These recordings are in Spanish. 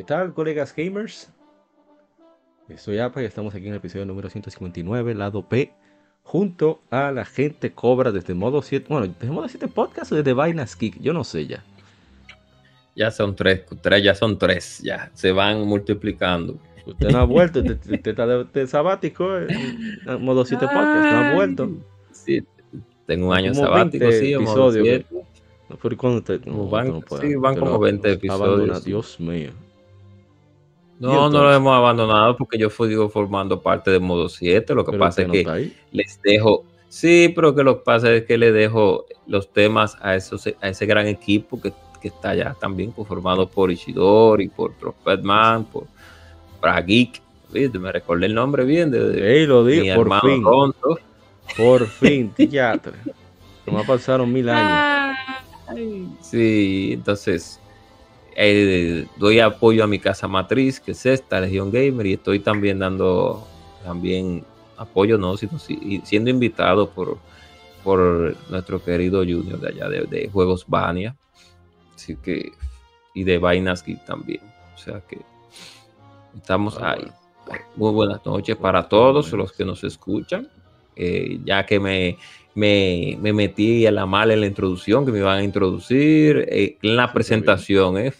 ¿Qué tal, colegas gamers? Soy APA y estamos aquí en el episodio número 159, lado P, junto a la gente cobra desde modo 7, bueno, desde modo 7 podcast o desde Vainas Kick, yo no sé ya. Ya son tres, tres, ya son tres, ya se van multiplicando. Usted no ha vuelto, usted está de, sabático en modo 7 podcast, no ha vuelto. Sí, tengo un año sabático, sí, episodios. No, pero cuando te, no, van, sí, van como 20 episodios. Dios mío. No, no lo hemos abandonado porque yo fui digo, formando parte de modo 7. Lo que pasa es que les dejo. Sí, pero que lo que pasa es que le dejo los temas a, esos, a ese gran equipo que, está ya también conformado por Ishidori, por Prophetman, por Brageek. Me recordé el nombre bien de, lo digo, por fin. Por fin, teatro. me pasaron mil años. Sí, entonces eh, doy apoyo a mi casa matriz, que es esta, Legion Gamer, y estoy también dando también apoyo, no, sino siendo invitado por, por nuestro querido Junior de allá de, Juegos Bania, así que, y de Vainaski también, o sea que estamos ah, ahí. Muy buenas noches para todos los que nos escuchan, eh, ya que me me, metí a la mala en la introducción, que me iban a introducir eh, en la presentación. ¿eh?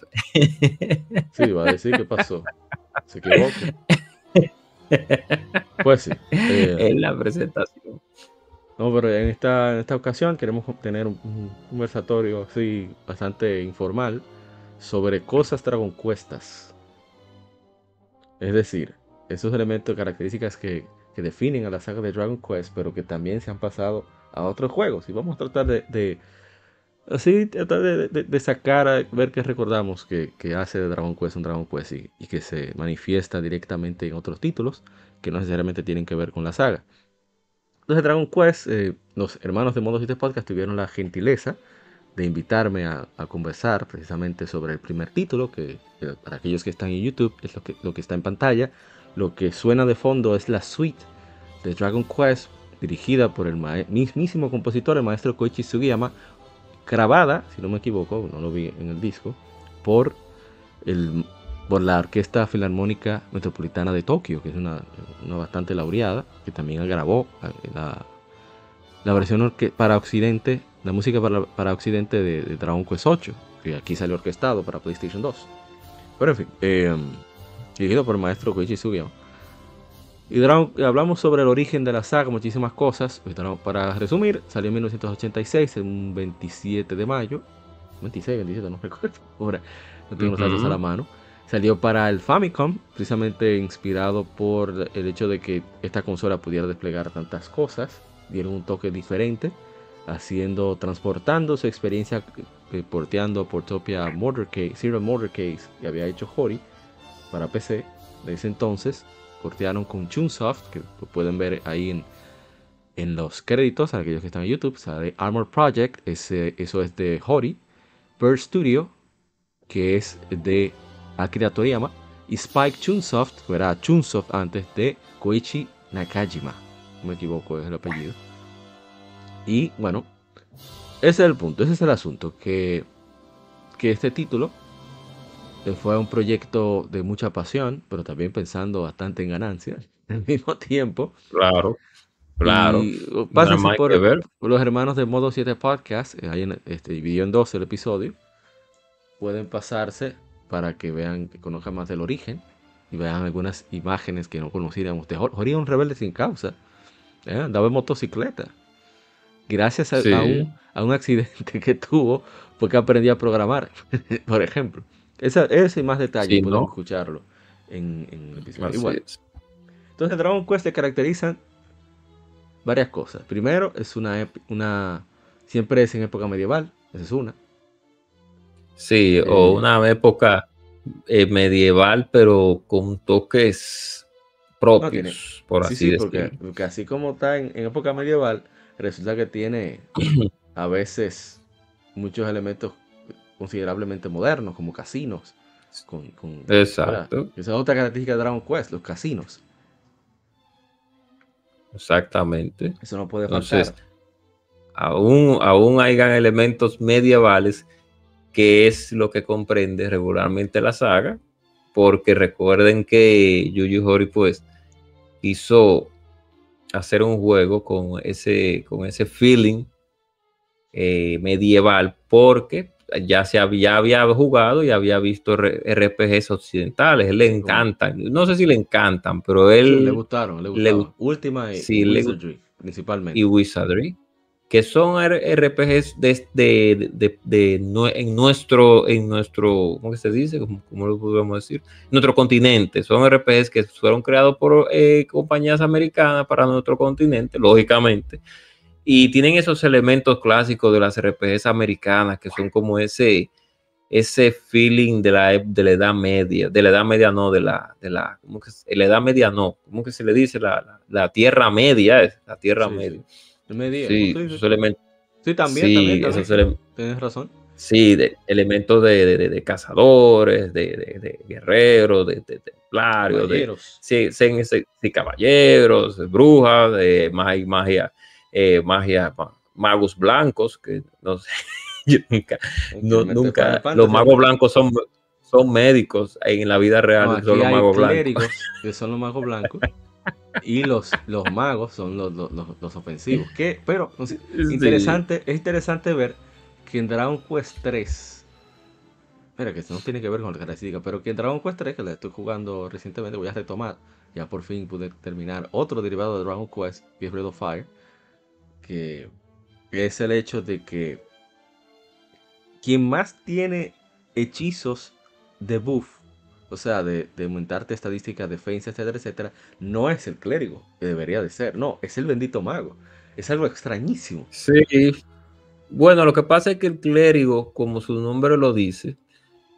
Sí, va a decir qué pasó. Se equivocó. Pues sí. Eh, en la presentación. No, pero en esta, en esta ocasión queremos tener un, conversatorio así bastante informal sobre cosas Dragon Questas. Es decir, esos elementos, características que, que definen a la saga de Dragon Quest, pero que también se han pasado a otros juegos. Y vamos a tratar de, así, tratar de, sacar, a ver qué recordamos que, hace de Dragon Quest un Dragon Quest y, que se manifiesta directamente en otros títulos que no necesariamente tienen que ver con la saga. Entonces, Dragon Quest, eh, los hermanos de Modo 7 Podcast tuvieron la gentileza de invitarme a, conversar precisamente sobre el primer título, que, para aquellos que están en YouTube es lo que, lo que está en pantalla. Lo que suena de fondo es la suite de Dragon Quest dirigida por el mismísimo compositor, el maestro Koichi Sugiyama, grabada, si no me equivoco, no lo vi en el disco, por, el, por la Orquesta Filarmónica Metropolitana de Tokio, que es una, bastante laureada, que también grabó la, la versión para Occidente, la música para, Occidente de, Dragon Quest 8, que aquí salió orquestado para PlayStation 2. Pero en fin, eh, dirigido por el maestro Koichi Sugiyama. Y hablamos sobre el origen de la saga, muchísimas cosas. Pues, para resumir, salió en 1986, en un 27 de mayo. 26, 27, no recuerdo. Ahora no tengo los datos a la mano. Salió para el Famicom, precisamente inspirado por el hecho de que esta consola pudiera desplegar tantas cosas. Dieron un toque diferente, haciendo, transportando su experiencia eh, porteando Portopia Motorcade, Zero Motorcade que había hecho Hori para PC de ese entonces cortearon con Chunsoft, que pueden ver ahí en, en los créditos, aquellos que están en YouTube, sale Armor Project, ese, eso es de Hori, Bird Studio, que es de Akira Toriyama, y Spike Chunsoft, que era Chunsoft antes de Koichi Nakajima, no me equivoco es el apellido. Y bueno, ese es el punto, ese es el asunto, que, que este título fue un proyecto de mucha pasión, pero también pensando bastante en ganancias al mismo tiempo. Claro, claro. Pásense por, ver. los hermanos de Modo 7 Podcast, eh, ahí este, dividió en dos el episodio. Pueden pasarse para que vean, que conozcan más del origen y vean algunas imágenes que no conocíamos. Usted Jorge un rebelde sin causa. ¿eh? Andaba en motocicleta. Gracias a, un, a, un, accidente que tuvo, porque aprendió a programar, por ejemplo. Esa, ese y más detalles podemos escucharlo en, en el episodio. entonces, Dragon Quest te caracterizan varias cosas. Primero, es una, una. Siempre es en época medieval. Esa es una. Sí, o eh, una época eh, medieval, pero con toques propios, por así decirlo. Porque, así como está en, época medieval, resulta que tiene a veces muchos elementos considerablemente modernos, como casinos. Exacto. Esa es otra característica de Dragon Quest, los casinos. Exactamente. Eso no puede faltar. aún, aún hayan elementos medievales que es lo que comprende regularmente la saga, porque recuerden que Yuyu Hori pues hizo hacer un juego con ese, con ese feeling eh, medieval, porque ya, se había, había jugado y había visto RPGs occidentales, él le encantan, no sé si le encantan, pero él... le gustaron, le gustaron. Última y Wizardry, principalmente. Y Wizardry que son RPGs de, de, de, en nuestro, en nuestro, ¿cómo se dice? ¿Cómo, lo podemos decir? Nuestro continente. Son RPGs que fueron creados por eh, compañías americanas para nuestro continente, lógicamente. Y tienen esos elementos clásicos de las RPGs americanas, que son como ese, ese feeling de la, de la edad media, de la edad media no, de la, de la, ¿cómo que, la edad media no, ¿cómo que se le dice? La, la, tierra media, la tierra media. Sí, elementos. Sí, también, también, Tienes razón. Sí, de, elementos de, de, de cazadores, de, guerreros, de, templarios, de sí, sí, caballeros, brujas, de magia, eh, magia, magos blancos, que no sé, yo nunca, no, nunca, los magos blancos son, son médicos en la vida real, son los magos blancos. Que son los magos blancos y los, los magos son los, los, ofensivos. Que, pero interesante, es interesante ver que en Dragon Quest 3, mira que esto no tiene que ver con la característica, pero que en Dragon Quest 3, que la estoy jugando recientemente, voy a retomar, ya por fin pude terminar otro derivado de Dragon Quest, que es Breath of Fire, que es el hecho de que quien más tiene hechizos de buff o sea, de, aumentarte estadísticas, defensa, etcétera, etcétera, no es el clérigo, que debería de ser, no, es el bendito mago. Es algo extrañísimo. Sí. Bueno, lo que pasa es que el clérigo, como su nombre lo dice,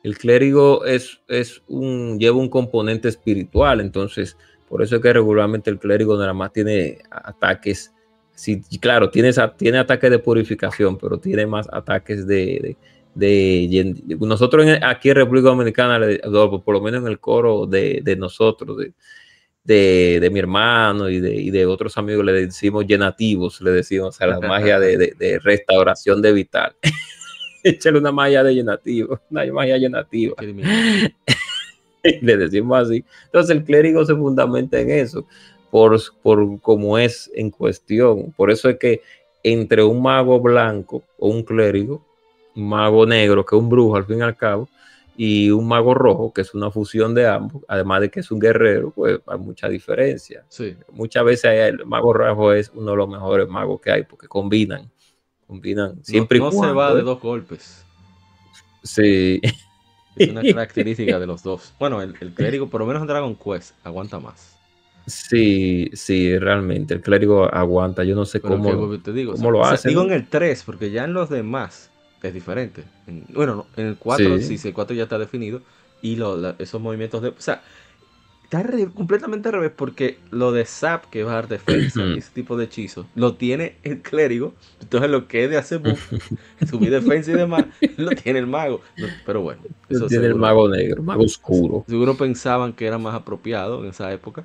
el clérigo es, es un, lleva un componente espiritual, entonces, por eso es que regularmente el clérigo nada más tiene ataques, sí, claro, tiene, tiene ataques de purificación, pero tiene más ataques de de, nosotros aquí en República Dominicana, por lo menos en el coro de, nosotros, de, mi hermano y, de, otros amigos, le decimos llenativos, le decimos a la magia de, restauración de vital. Échale una magia de llenativo, una magia llenativa. le decimos así. Entonces el clérigo se fundamenta en eso, por, por cómo es en cuestión. Por eso es que entre un mago blanco o un clérigo, un mago negro, que es un brujo al fin y al cabo, y un mago rojo, que es una fusión de ambos, además de que es un guerrero, pues hay mucha diferencia. Sí. Muchas veces el mago rojo es uno de los mejores magos que hay, porque combinan, combinan siempre no, y cuando. se va de ¿eh? dos golpes. Sí. Es una característica de los dos. Bueno, el, el clérigo, por lo menos en Dragon Quest, aguanta más. Sí, sí, realmente. El clérigo aguanta. Yo no sé cómo, te digo, cómo lo hace. Digo en el 3, porque ya en los demás es diferente. bueno, en el 4, sí. el 4 ya está definido. Y esos movimientos de. O sea, está completamente al revés porque lo de Zap, que va a dar defensa, ese tipo de hechizos, lo tiene el clérigo. Entonces, lo que es de hacer buff, subir defensa y demás, lo tiene el mago. pero bueno, eso tiene el mago negro, mago oscuro. Seguro pensaban que era más apropiado en esa época.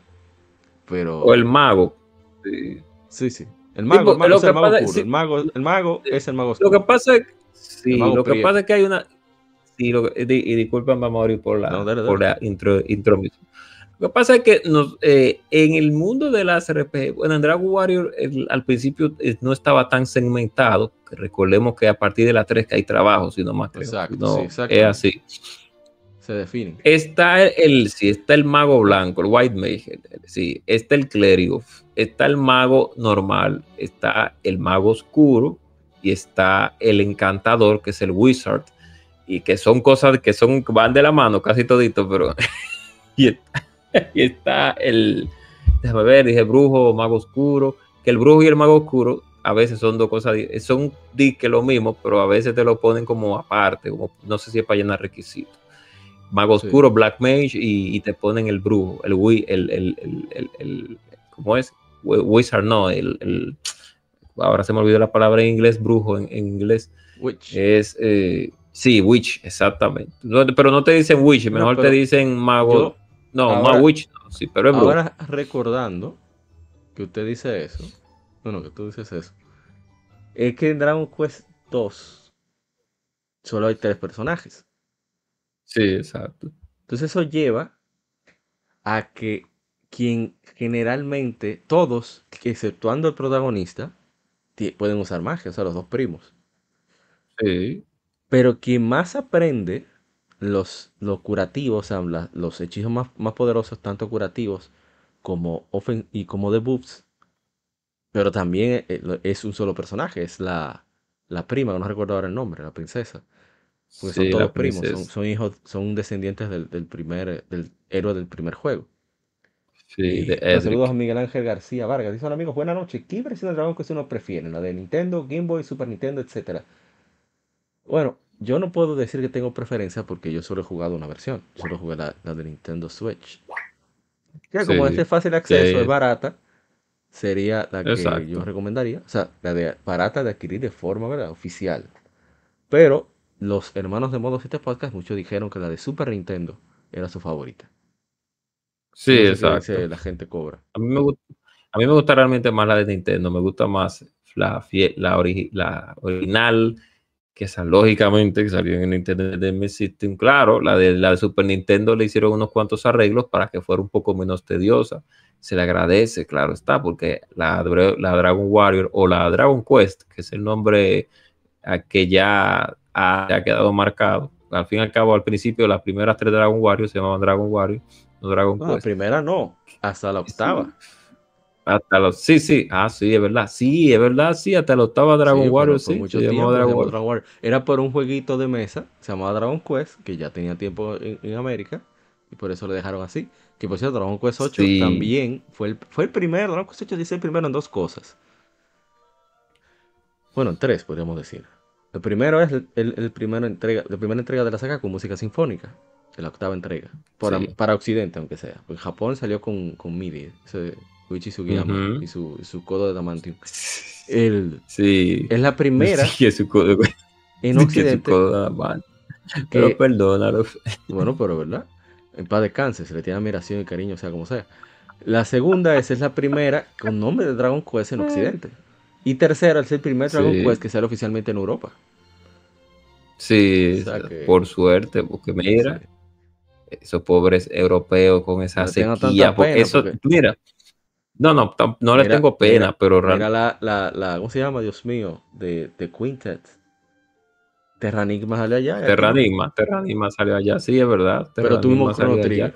Pero. O el mago. Sí, sí. El mago, el mago es el mago oscuro. El, mago, el mago es el mago oscuro. Lo que pasa es Sí, lo que pasa es que hay una. Sí, lo, y, y disculpen, vamos a por la, por la intro, intromisión. Lo que pasa es que nos, eh, en el mundo de las RPG, bueno, en Dragon Warrior al principio eh, no estaba tan segmentado, recordemos que a partir de la 3 que hay trabajo, sino más Exacto, no, es así. Se. Está el, sí, está el mago blanco, el white mage, sí, está el clérigo, está el mago normal, está el mago oscuro y está el encantador, que es el wizard, y que son cosas que son van de la mano casi todito, pero y, está, el déjame ver, dije brujo, mago oscuro, que el brujo y el mago oscuro a veces son dos cosas, son que lo mismo, pero a veces te lo ponen como aparte, como no sé si es para llenar requisitos. Mago oscuro, Black Mage y, te ponen el brujo, el, el, el, el, ¿cómo es? Wizard, no, el, ahora se me olvidó la palabra en inglés, brujo en, inglés. Witch. Es, eh, sí, witch, exactamente. pero no te dicen witch, mejor te dicen mago. no, más witch, sí, pero es brujo. Ahora recordando que usted dice eso, bueno, que tú dices eso. Es que en Dragon Quest 2 solo hay tres personajes. Sí, exacto. Entonces eso lleva a que quien generalmente, todos, exceptuando el protagonista, pueden usar magia, o sea, los dos primos. Sí. Pero quien más aprende los, los curativos, o sea, los hechizos más, más, poderosos, tanto curativos como ofen y como debuffs, pero también eh, es un solo personaje, es la, prima, no recuerdo ahora el nombre, la princesa. Porque son todos primos, son, hijos, son descendientes del, primer, del héroe del primer juego. Sí, saludos a Miguel Ángel García Vargas. Dice, hola amigos, buenas noches. ¿Qué versión de Dragon Quest uno prefieren? ¿La de Nintendo, Game Boy, Super Nintendo, etcétera? Bueno, yo no puedo decir que tengo preferencia porque yo solo he jugado una versión. Solo jugué la, de Nintendo Switch. Que como este es fácil acceso, es barata sería la que yo recomendaría. O sea, la de barata de adquirir de forma ¿verdad? oficial. Pero los hermanos de Modo 7 Podcast, muchos dijeron que la de Super Nintendo era su favorita. Sí, exacto. la gente cobra. A mí, me gusta, a mí me gusta realmente más la de Nintendo. Me gusta más la, la, la original, que esa lógicamente que salió en Nintendo de System. Claro, la de, la de Super Nintendo le hicieron unos cuantos arreglos para que fuera un poco menos tediosa se le agradece, claro está, porque la, la Dragon Warrior o la Dragon Quest, que es el nombre que ya ha, quedado marcado. Al fin y al cabo, al principio, las primeras tres Dragon Warriors se llamaban Dragon Warrior, no Dragon Quest. La primera no, hasta la octava. Hasta los, sí, sí, ah, sí, es verdad, sí, es verdad, sí, hasta la octava Dragon Warrior, sí, mucho tiempo, Dragon, Warrior. Era por un jueguito de mesa, se llamaba Dragon Quest, que ya tenía tiempo en América, y por eso lo dejaron así. Que por cierto, Dragon Quest 8 también fue el, fue el primero. Dragon Quest 8 dice el primero en dos cosas. Bueno, en tres, podríamos decir. El primero es el, el, primero entrega, la primera entrega de la saga con música sinfónica. La octava entrega. Para, Occidente, aunque sea. Porque Japón salió con, con MIDI. Ese Uichi Sugiyama y, su, su codo de Damantium. El, sí. Es la primera. Sí, su codo. En Occidente. pero perdónalo. Bueno, pero ¿verdad? en paz descanse, se le tiene admiración y cariño, sea como sea. La segunda es, es la primera con nombre de Dragon Quest en Occidente. Y tercera es el primer Dragon Quest que sale oficialmente en Europa. Sí, por suerte, porque mira, esos pobres europeos con esa sequía. Porque eso, mira, no, no, no le tengo pena, pero realmente. Mira la, la, ¿cómo se llama, Dios mío? De, de Quintet. Terranigma salió allá. Terranigma, Terranigma salió allá, sí, es verdad. Pero tuvimos Chrono Trigger.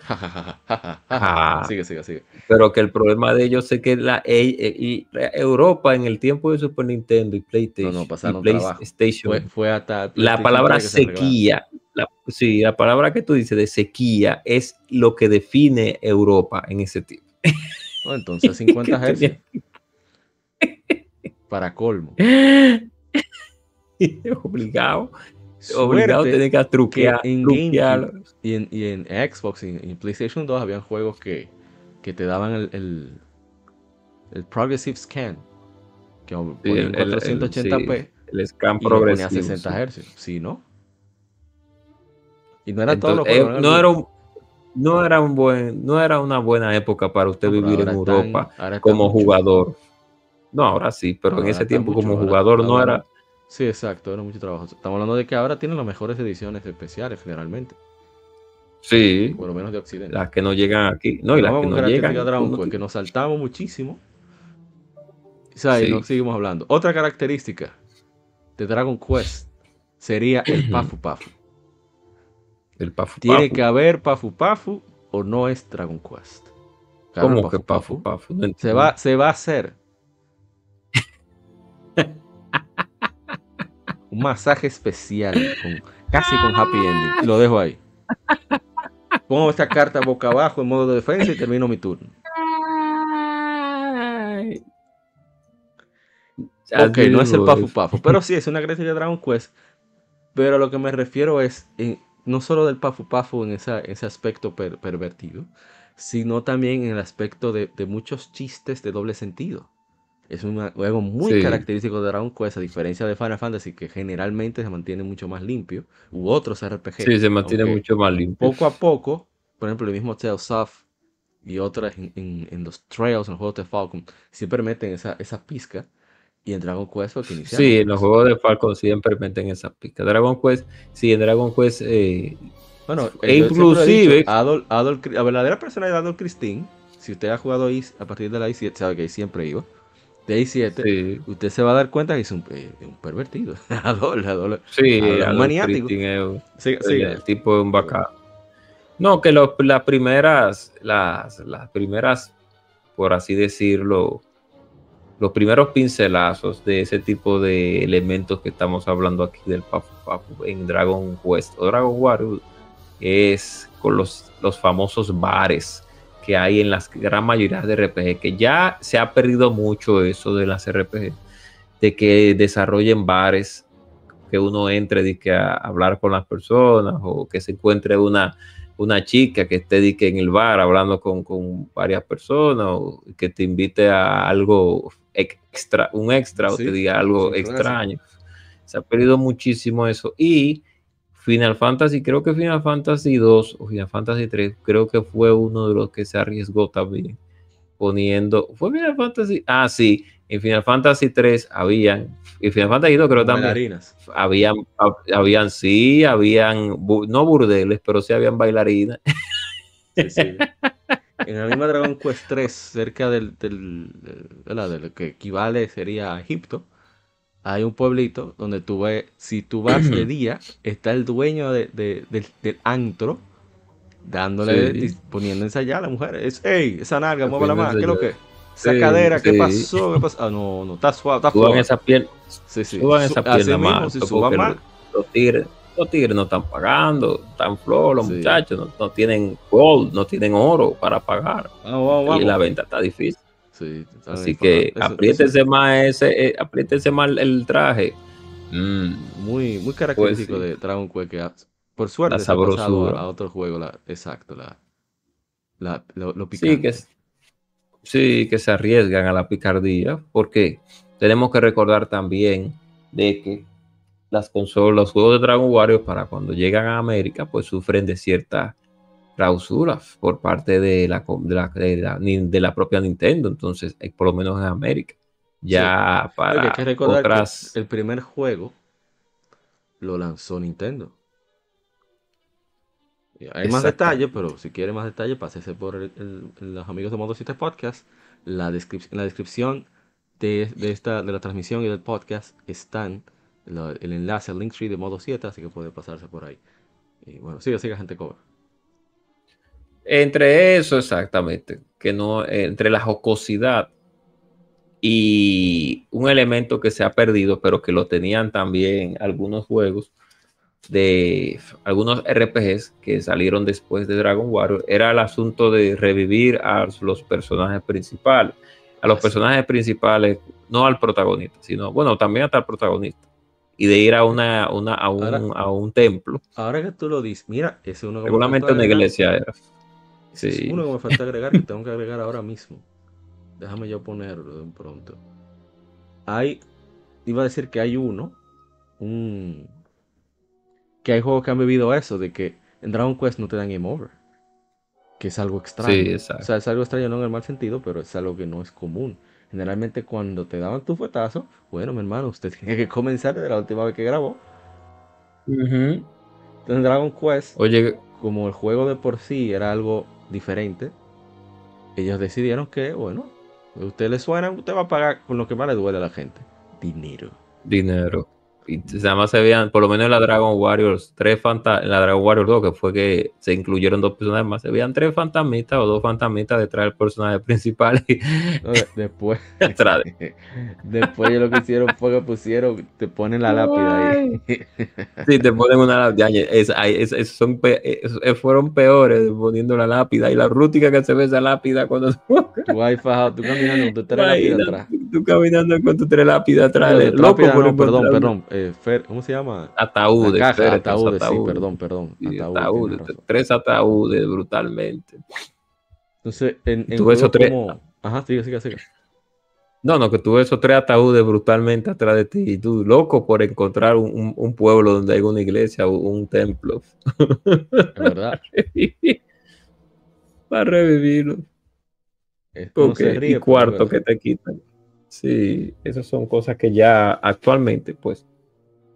sigue, sigue, sigue. Pero que el problema de ellos es que la e, e, y Europa en el tiempo de Super Nintendo y PlayStation, no, no, PlayStation fue, hasta la palabra sequía, sí, la palabra que tú dices de sequía es lo que define Europa en ese tiempo. entonces 50 Hz. Para colmo. obligado. obligado a tener que truquear. en GameCube y en, y en Xbox y en, PlayStation 2 habían juegos que, que te daban el, el, el, Progressive Scan. Que ponían 480p. El, scan progresivo. 60 Hz. Sí, ¿no? Y no era todo lo que. Eh, no era un, no era un buen, no era una buena época para usted vivir en Europa como jugador. No, ahora sí, pero en ese tiempo como jugador no era Sí, exacto, era mucho trabajo. Estamos hablando de que ahora tienen las mejores ediciones especiales generalmente. Sí. Por lo menos de Occidente. Las que no llegan aquí. No, y las que no llegan. Dragon que nos saltamos muchísimo. O sea, y no seguimos hablando. Otra característica de Dragon Quest sería el Pafu Pafu. El Pafu Tiene Pafu. que haber Pafu Pafu o no es Dragon Quest. Claro, ¿Cómo que Pafu Pafu? No Se va, se va a hacer un masaje especial, con- casi con happy ending. Lo dejo ahí. Pongo esta carta boca abajo en modo de defensa y termino mi turno. Ok, no es el Pafu. Pafu, pero sí es una crítica de Dragon Quest. Pero a lo que me refiero es en- no solo del Pafu Pafu en esa- ese aspecto per- pervertido, sino también en el aspecto de, de muchos chistes de doble sentido. Es un juego muy Sí. característico de Dragon Quest, a diferencia de Final Fantasy, que generalmente se mantiene mucho más limpio, u otros RPG. Sí, se mantiene mucho más limpio. Poco a poco, por ejemplo, el mismo Tales of y otras en, en- en los Trails, en los juegos de Falcon, siempre meten esa, esa pizca. Y en Dragon Quest fue que iniciaron Sí, en los juegos de Falcon siempre meten esa pica. Dragon Quest, sí, en Dragon Quest, eh, Bueno, E dicho, inclusive- Adol, Adol- la verdadera personalidad de Adol Christine, si usted ha jugado ahí a partir de la I7, sabe que ahí siempre iba. De I7, sí, usted se va a dar cuenta que es un, un pervertido. Maniático. Es un- Sí, el, sí, el tipo es un bacán. No, que lo- las primeras, las, las primeras, por así decirlo, los primeros pincelazos de ese tipo de elementos que estamos hablando aquí del Pafu Pafu en Dragon Quest o Dragon Warrior es con los, los famosos bares que hay en las gran mayoría de RPG, que ya se ha perdido mucho eso de las RPG, de que desarrollen bares, que uno entre di que a hablar con las personas o que se encuentre una, una chica que esté di que en el bar hablando con, con varias personas o que te invite a algo extra, un extra o Sí, te diga algo así. extraño. Se ha perdido muchísimo eso y Final Fantasy, creo que Final Fantasy 2 o Final Fantasy 3, creo que fue uno de los que se arriesgó también poniendo, fue Final Fantasy, ah sí, en Final Fantasy 3 habían, y Final Fantasy 2 creo también, bailarinas. habían, hab- habían sí, habían, no burdeles, pero sí habían bailarinas. Sí, sí. En la misma Dragon Quest 3, cerca del, del, del- ¿verdad? de lo que equivale sería a Egipto, hay un pueblito donde tú ves, si tú vas de día, está el dueño de- de- del, del antro dándole, Sí. poniendo ensayar a la mujer. Es, hey, esa nalga, Está muévala más, ¿qué es lo que? Esa Sí, cadera, ¿qué sí. pasó? ¿Qué pasó? Ah, no, no, está suave, está Suban suave. esa piel, Sí, sí. suban Su- esa así mismo, si porque suban más. los tigres, los tigres no están pagando, están flojos los muchachos, no, no tienen gold, no tienen oro para pagar. Vamos, vamos, vamos. Y la venta está difícil. Sí, Así que. Eso- apriétense eso más ese, eh, apriétense más el traje. Mm, Muy, muy característico Pues sí. de Dragon Quest que por suerte La se ha pasado a, a otro juego, la, exacto, la, la, lo, lo sí, picante. que, sí, que se arriesgan a la picardía, porque tenemos que recordar también de que las consolas, los juegos de Dragon Warrior, para cuando llegan a América, pues sufren de ciertas clausuras por parte de la, de la, de la- ni- de la propia Nintendo, entonces, eh, por lo menos en América. Ya Porque para hay que recordar otras... que el primer juego lo lanzó Nintendo. Hay más detalles, pero si quiere más detalles, pásese por el- el- los amigos de Modo 7 Podcast. La descrip- en la descripción de, de esta, de la transmisión y del podcast están el enlace al Linktree de Modo 7, así que puede pasarse por ahí. Y bueno, siga, siga, gente cover. Entre eso, exactamente, que no, entre la jocosidad y un elemento que se ha perdido, pero que lo tenían también algunos juegos de algunos RPGs que salieron después de Dragon Warrior, era el asunto de revivir a los personajes principales, a los personajes principales, no al protagonista, sino, bueno, también hasta al protagonista, y de ir a, una, una- a, un, Ahora- a un templo, Ahora que tú lo dices, mira, ese es uno faltó una iglesia era. Es uno que me falta agregar que tengo que agregar ahora mismo. Déjame yo ponerlo de un pronto. Hay, iba a decir que hay uno, un, que hay juegos que han vivido eso, de que en Dragon Quest no te dan game over. Que es algo extraño. Sí, exacto. O sea, es algo extraño no en el mal sentido, pero es algo que no es común. Generalmente cuando te daban tu fuetazo, bueno, mi hermano, usted tiene que comenzar desde la última vez que grabó. Ujú. Entonces en Dragon Quest Oye, como el juego de por sí era algo diferente, ellos decidieron que, bueno, a usted le suena, usted va a pagar con lo que más le duele a la gente. Dinero. dinero. Y nada más se veían, por lo menos en la Dragon Warriors, tres fantasmas, en la Dragon Warriors 2, que fue que se incluyeron dos personajes más, se veían tres fantasmitas o dos fantasmitas detrás del personaje principal. Y después, después ellos lo que hicieron fue que pusieron, te ponen la lápida ahí. Sí, te ponen una ya, es- ay, es- es- son pe- fueron peores poniendo la lápida y la rútica que se ve esa lápida cuando tú, ahí fajado, tú caminando con tu tres lápidas atrás. tú caminando con tu tres lápidas atrás, loco lápida perdón, perdón. Eh, Fer- ¿Cómo se llama? Ataúdes, caja, ataúdes, sí, perdón, perdón. Sí, ataúdes, tres ataúdes brutalmente. Entonces, en, en Tú ves esos tres- como... Ajá, sigue, sigue, sigue. No, no, que tú ves esos tres ataúdes brutalmente atrás de ti y tú loco por encontrar un, pueblo donde hay una iglesia o un templo Es verdad. para revivirlo. Es- uno se Porque, ríe, y cuarto que te quitan. Sí, esas son cosas que ya actualmente, pues,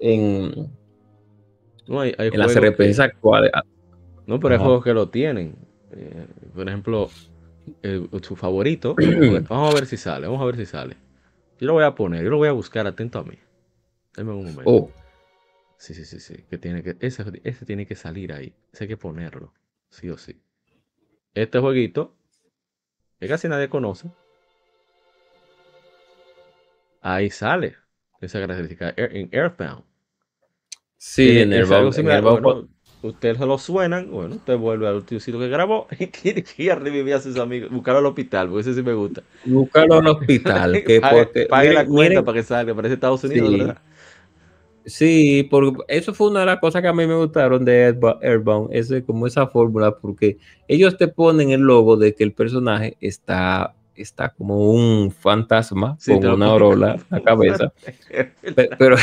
en, No, hay, hay en las RPGs actuales. ah, No, pero hay Ajá. juegos que lo tienen. Eh, por ejemplo, el- su favorito. Vamos a, ver, si sale. Vamos a ver si sale. Yo lo voy a poner, yo lo voy a buscar atento a mí. Dame un momento. Oh, Sí, sí, sí, sí. Que tiene que, ese, ese tiene que salir ahí. Ese hay que ponerlo. Sí o sí. Este jueguito, que casi nadie conoce. Ahí sale. Esa característica en Earthbound. Sí, Que en el Bueno, ustedes se lo suenan, bueno, usted vuelve al último sitio que grabó y tiene que ir a revivir a sus amigos, buscarlo al hospital, porque ese sí me gusta. buscarlo al hospital. que pague porque, pague la cuenta miren- para que salga, parece Estados Unidos, Sí. ¿verdad? Sí, porque eso fue una de las cosas que a mí me gustaron de Airbound, ese, como esa fórmula, porque ellos te ponen el logo de que el personaje está, está como un fantasma Sí, con una orola en la cabeza, pero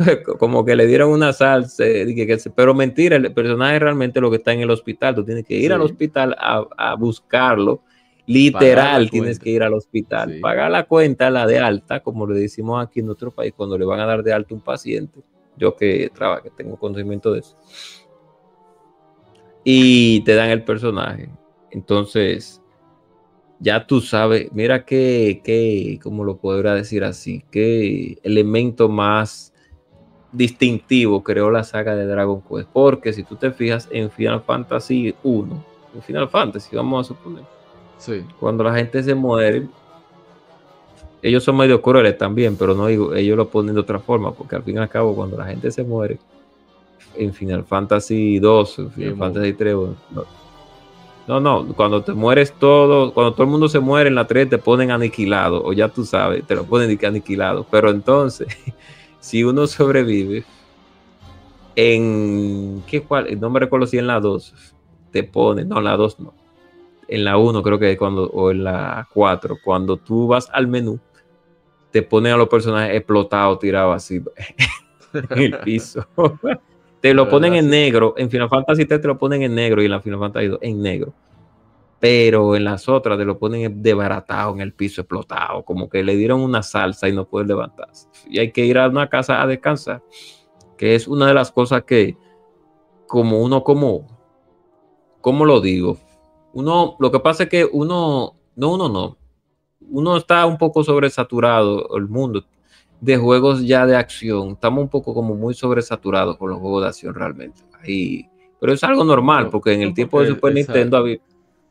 como que le dieron una salsa, eh, que pero mentira, el personaje realmente lo que está en el hospital, tú tienes que ir al Sí. hospital a, a buscarlo. Literal, tienes cuenta. que ir al hospital, Sí. pagar la cuenta, la de alta, como le decimos aquí en nuestro país, cuando le van a dar de alta un paciente. Yo que trabajo, que tengo conocimiento de eso. Y te dan el personaje. Entonces, ya tú sabes, mira qué, qué, ¿cómo lo podría decir así? Qué elemento más distintivo creó la saga de Dragon Quest. Porque si tú te fijas en Final Fantasy 1, en Final Fantasy, vamos a suponer, Sí, cuando la gente se muere, ellos son medio crueles también, pero no digo, ellos lo ponen de otra forma, porque al fin y al cabo, cuando la gente se muere, en Final Fantasy 2, en Final Sí, Fantasy 3, no, no, no, cuando te mueres todo, cuando todo el mundo se muere en la 3 te ponen aniquilado, o ya tú sabes, te lo ponen aniquilado, pero entonces, si uno sobrevive, en, ¿qué cuál? No me recuerdo si en la 2 te ponen, no, en la 2 no, en la 1 creo que cuando, o en la 4, cuando tú vas al menú, te ponen a los personajes explotados, tirados así en el piso. te lo ponen en negro, en Final Fantasy 3 te lo ponen en negro y en la Final Fantasy 2 en negro. Pero en las otras te lo ponen desbaratado en el piso, explotado, como que le dieron una salsa y no puede levantarse. Y hay que ir a una casa a descansar, que es una de las cosas que, como uno, como, ¿cómo lo digo? Uno, lo que pasa es que uno, no, uno no, uno está un poco sobresaturado, el mundo de juegos ya de acción, estamos un poco como muy sobresaturados con los juegos de acción realmente. Ahí, pero es algo normal, No, porque en el tiempo de Super Nintendo había...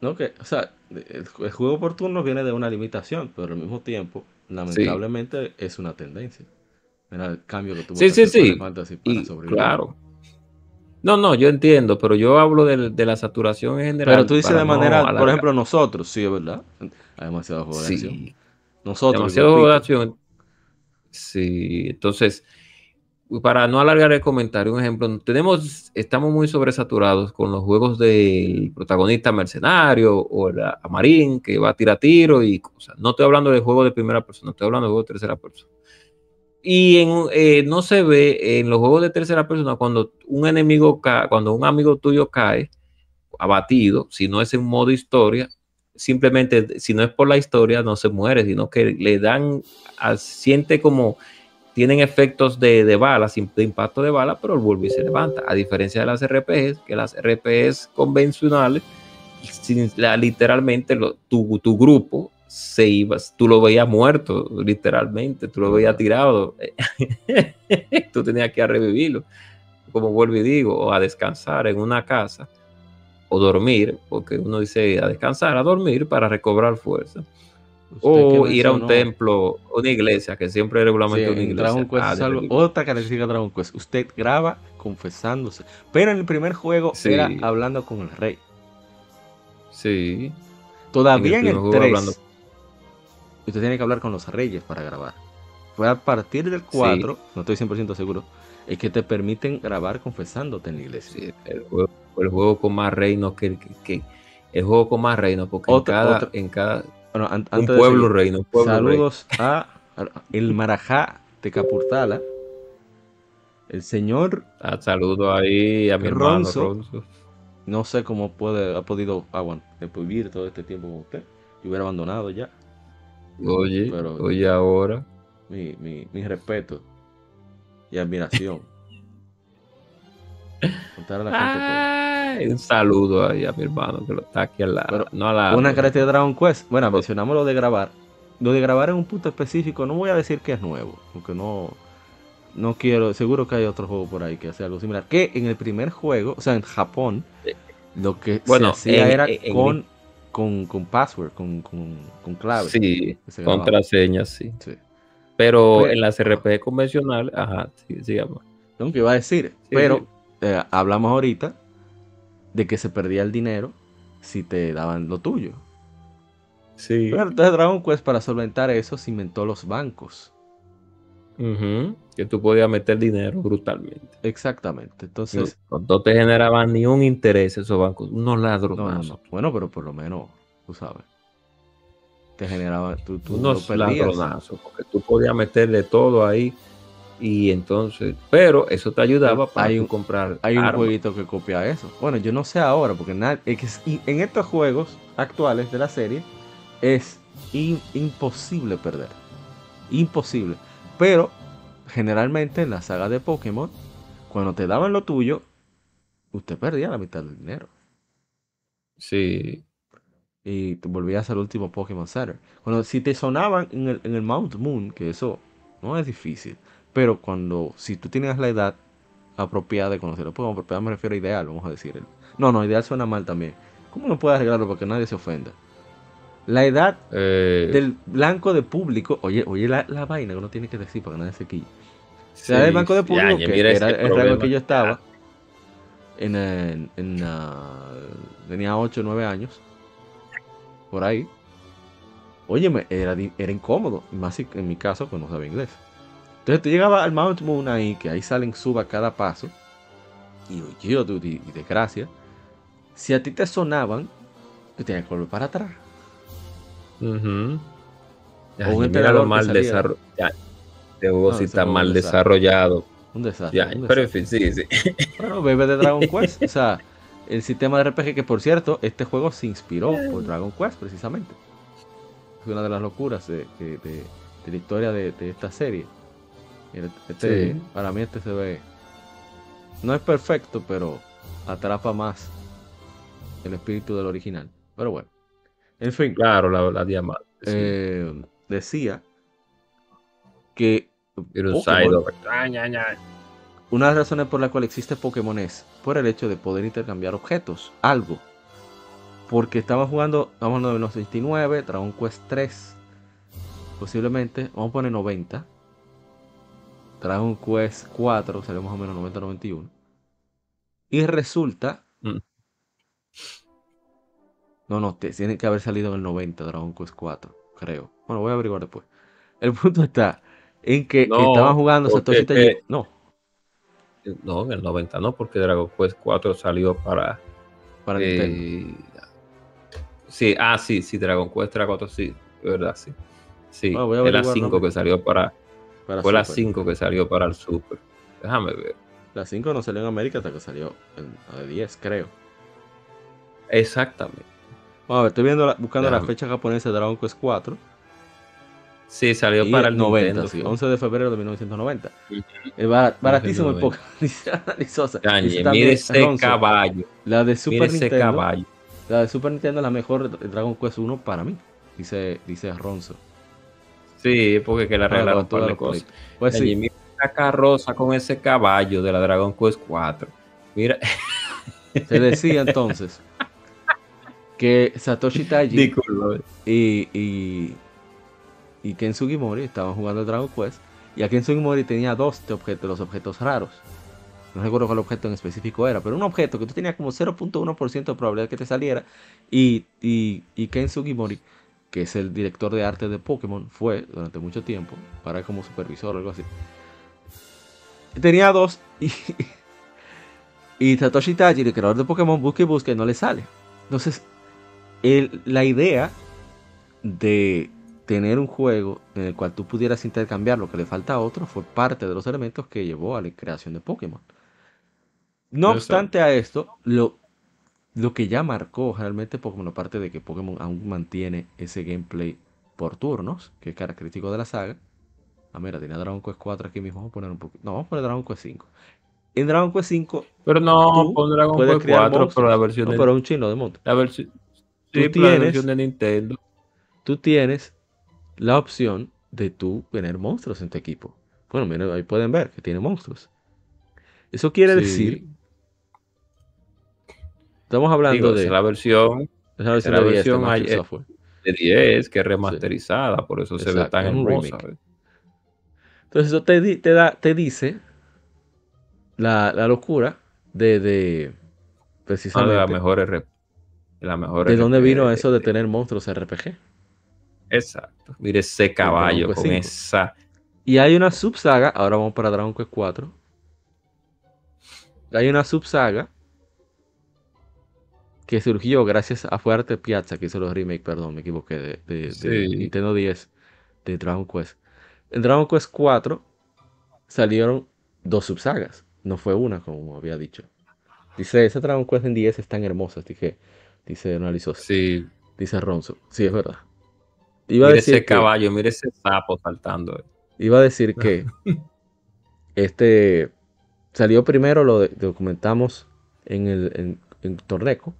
No, que, o sea, el, el juego por turno viene de una limitación, pero al mismo tiempo, lamentablemente, es una tendencia. Mira el cambio que tuvo Sí, que sí, sí. Fantasy para Y, sobrevivir. claro. No, no, yo entiendo, pero yo hablo de, de la saturación en general. Pero tú dices de no manera, por ejemplo, nosotros, sí, es verdad. Hay demasiado juego de acción. Sí, Nosotros, demasiado juego de acción. Sí, entonces, para no alargar el comentario, un ejemplo, tenemos, estamos muy sobresaturados con los juegos del protagonista mercenario o el amarín que va a tirar tiro y cosas. No estoy hablando de juegos de primera persona, estoy hablando de juegos de tercera persona. Y en, eh, no se ve en los juegos de tercera persona cuando un enemigo cae, cuando un amigo tuyo cae abatido, si no es en modo historia, simplemente si no es por la historia no se muere, sino que le dan, siente como tienen efectos de, de balas, de impacto de bala, pero el vuelve y se levanta. A diferencia de las RPGs, que las RPGs convencionales, sin- la- literalmente lo- tu, tu grupo se iba, tú lo veías muerto, literalmente, tú lo veías tirado, tú tenías que revivirlo, como vuelvo y digo, o a descansar en una casa, o dormir, porque uno dice a descansar, a dormir para recobrar fuerza. O ir a un templo, una iglesia, que siempre regularmente una iglesia. Es algo, otra característica de Dragon Quest. Usted graba confesándose. Pero en el primer juego era hablando con el rey. Sí. Todavía en el, 3. Usted tiene que hablar con los reyes para grabar. Fue a partir del 4, no estoy 100% seguro, es que te permiten grabar confesándote en la iglesia. el, juego, con más reinos que, el juego con más reinos, porque en cada, en cada un pueblo reino. saludos a el Marajá de Capurtala. El señor. Ah, saludo ahí a mi Ronzo. No sé cómo puede, ha podido aguantar, vivir todo este tiempo con usted. Yo hubiera abandonado ya. Oye, oye ahora. Mi, mi, mi respeto y admiración. Contar a la gente un saludo ahí a mi hermano que lo está aquí al lado. no a la, una característica de Dragon Quest. Bueno, mencionamos lo de grabar. Lo de grabar en un punto específico, no voy a decir que es nuevo, porque no, no quiero. Seguro que hay otro juego por ahí que hace algo similar. Que en el primer juego, o sea, en Japón, lo que bueno, se hacía era con, con, con, password, con, con, con clave. Sí, contraseñas, sí. sí. Pero en las RPG convencionales, ajá, sí, sí, No, que iba a decir, pero eh, hablamos ahorita de que se perdía el dinero si te daban lo tuyo. Sí. Pero entonces Dragon Quest para solventar eso se inventó los bancos. Que tú podías meter dinero brutalmente. Exactamente. Entonces. No, te generaban ni un interés esos bancos, unos ladronazos. Bueno, pero por lo menos, tú sabes. Te generaban. Tú, unos ladronazos, porque tú podías meterle todo ahí y entonces, pero eso te ayudaba para comprar. Hay un jueguito que copia eso. Bueno, yo no sé ahora, porque nada, en estos juegos actuales de la serie es imposible perder. Imposible. Pero generalmente en la saga de Pokémon, cuando te daban lo tuyo, usted perdía la mitad del dinero. Sí. Y te volvías al último Pokémon Center. Cuando si te sonaban en el, en el Mount Moon, que eso no es difícil pero cuando, si tú tienes la edad apropiada de conocerlo, pues apropiada me refiero a ideal, vamos a decir. No, no, ideal suena mal también. ¿Cómo no puedes arreglarlo para que nadie se ofenda? La edad eh, del blanco de público, oye, oye la, vaina que uno tiene que decir para que nadie se quille. Sí, la del blanco de público, que era el rango que yo estaba, en, en, tenía 8 o 9 años, por ahí. Óyeme, era, era incómodo, más en mi caso, pues no sabía inglés. Entonces tú llegabas al Mount Moon ahí, que ahí salen suba cada paso. Y yo, y, de gracia. Si a ti te sonaban, tú tenías que volver para atrás. Uh -huh. un entrenador mal desarrollado. De si está mal desarrollado. Un desastre. pero en fin, sí, sí. Bueno, bebé de Dragon Quest. O sea, el sistema de RPG que, por cierto, este juego se inspiró por Dragon Quest, precisamente. Es una de las locuras de, la historia de esta serie. Este, Para mí este se ve... No es perfecto, pero atrapa más el espíritu del original. Pero bueno. En fin. Claro, la, la diamante. Eh, decía que... una de las razones por la cual existe Pokémon es por el hecho de poder intercambiar objetos, algo. Porque estamos jugando, estamos en 1969, Dragon Quest 3, posiblemente, vamos a poner 90, Dragon Quest 4 salió más o menos 90-91. Y resulta. Mm. No, no, tiene que haber salido en el 90 Dragon Quest 4, creo. Bueno, voy a averiguar después. El punto está en que estaban jugando Satoshi Tajiri. No. No, en el 90 no, porque Dragon Quest 4 salió para. Para eh, Sí, ah, sí, sí, Dragon Quest 4, sí, de verdad, sí. Sí, era 5 que salió para, fue la 5 que salió para el Super. Déjame ver. La 5 no salió en América hasta que salió en la 10, creo. Exactamente. Bueno, estoy viendo buscando la fecha japonesa de Dragon Quest 4. Sí, salió para el 90, sí, 11 de febrero de 1990. Es baratísimo el Pokémon. mire ese caballo. La de Super Nintendo. caballo. La de Super Nintendo es la mejor de Dragon Quest 1 para mí. dice, dice Ronzo. Sí, porque que le arreglaron con toda par de la cosas. Pues sí, mira la carroza con ese caballo de la Dragon Quest 4. Mira, se decía entonces que Satoshi Taji disculpa. y, y, y Ken Sugimori estaban jugando Dragon Quest y a Ken Sugimori tenía dos de, objetos, los objetos raros. No recuerdo cuál objeto en específico era, pero un objeto que tú tenías como 0.1% de probabilidad que te saliera y, y, y Ken Sugimori, que es el director de arte de Pokémon, fue durante mucho tiempo, para como supervisor o algo así. Tenía dos y, y Satoshi Taji, el creador de Pokémon, busca y busca y no le sale. Entonces, el- la idea de tener un juego en el cual tú pudieras intercambiar lo que le falta a otro fue parte de los elementos que llevó a la creación de Pokémon. No obstante a esto, lo, lo que ya marcó realmente Pokémon, aparte de que Pokémon aún mantiene ese gameplay por turnos, que es característico de la saga. Ah, mira, tenía Dragon Quest 4 aquí mismo. Vamos a poner un poquito. No, vamos a poner Dragon Quest 5. En Dragon Quest 5, Pero no, pon Dragon Quest crear 4, pero la versión no, de, pero un chino de monte. la versión, Tú sí, la versión de Nintendo. tú tienes la opción de tú tener monstruos en tu equipo. Bueno, miren, ahí pueden ver que tiene monstruos. Eso quiere Sí. decir, estamos hablando Digo, de es la versión es la versión la de 10 de versión Microsoft hay- Software. de 10 que es remasterizada, por eso se ve tan hermosa. ¿eh? Entonces eso te, te, da, te dice la, la locura de, de precisamente de las mejores rep- de las mejores de dónde vino de- eso de tener monstruos RPG. Exacto. Mire ese caballo Quest con 5. esa. Y hay una subsaga, ahora vamos para Dragon Quest 4. Hay una subsaga que surgió gracias a Fuerte Piazza, que hizo los remake, perdón, me equivoqué, de, de- de. Nintendo 10 de Dragon Quest. En Dragon Quest 4 salieron dos subsagas, no fue una, como había dicho. Dice, esa Dragon Quest en 10 están hermosas, dije, dice analizó, Sí. dice Ronzo. Sí, es verdad. Iba a Mire decir ese que- caballo, mire ese sapo saltando. Iba a decir que este salió primero, lo de- documentamos en el en, en Torneco.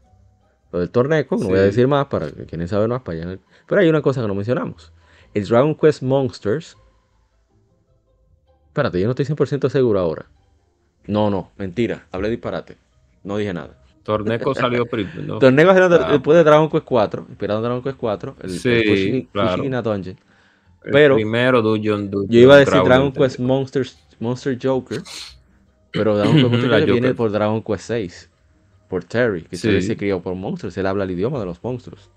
Lo del Torneco, no voy a decir más para que quienes saben más para allá. el- Pero hay una cosa que no mencionamos. El Dragon Quest Monsters. Espérate, yo no estoy 100% seguro ahora. No, no, mentira, hablé disparate. No dije nada. Torneco salió primero. ¿no? Torneco salió Ah. después de Dragon Quest 4, inspirado en Dragon Quest 4, el, el Sí, Pushing, claro. Dungeon. El pero- primero Dungeon, Dungeon Yo iba a decir Dragon Quest Monsters, Monster Joker, pero Dragon Quest Monster La Joker viene por Dragon Quest 6, por Terry, que Sí. se crió por monstruos, él habla el idioma de los monstruos.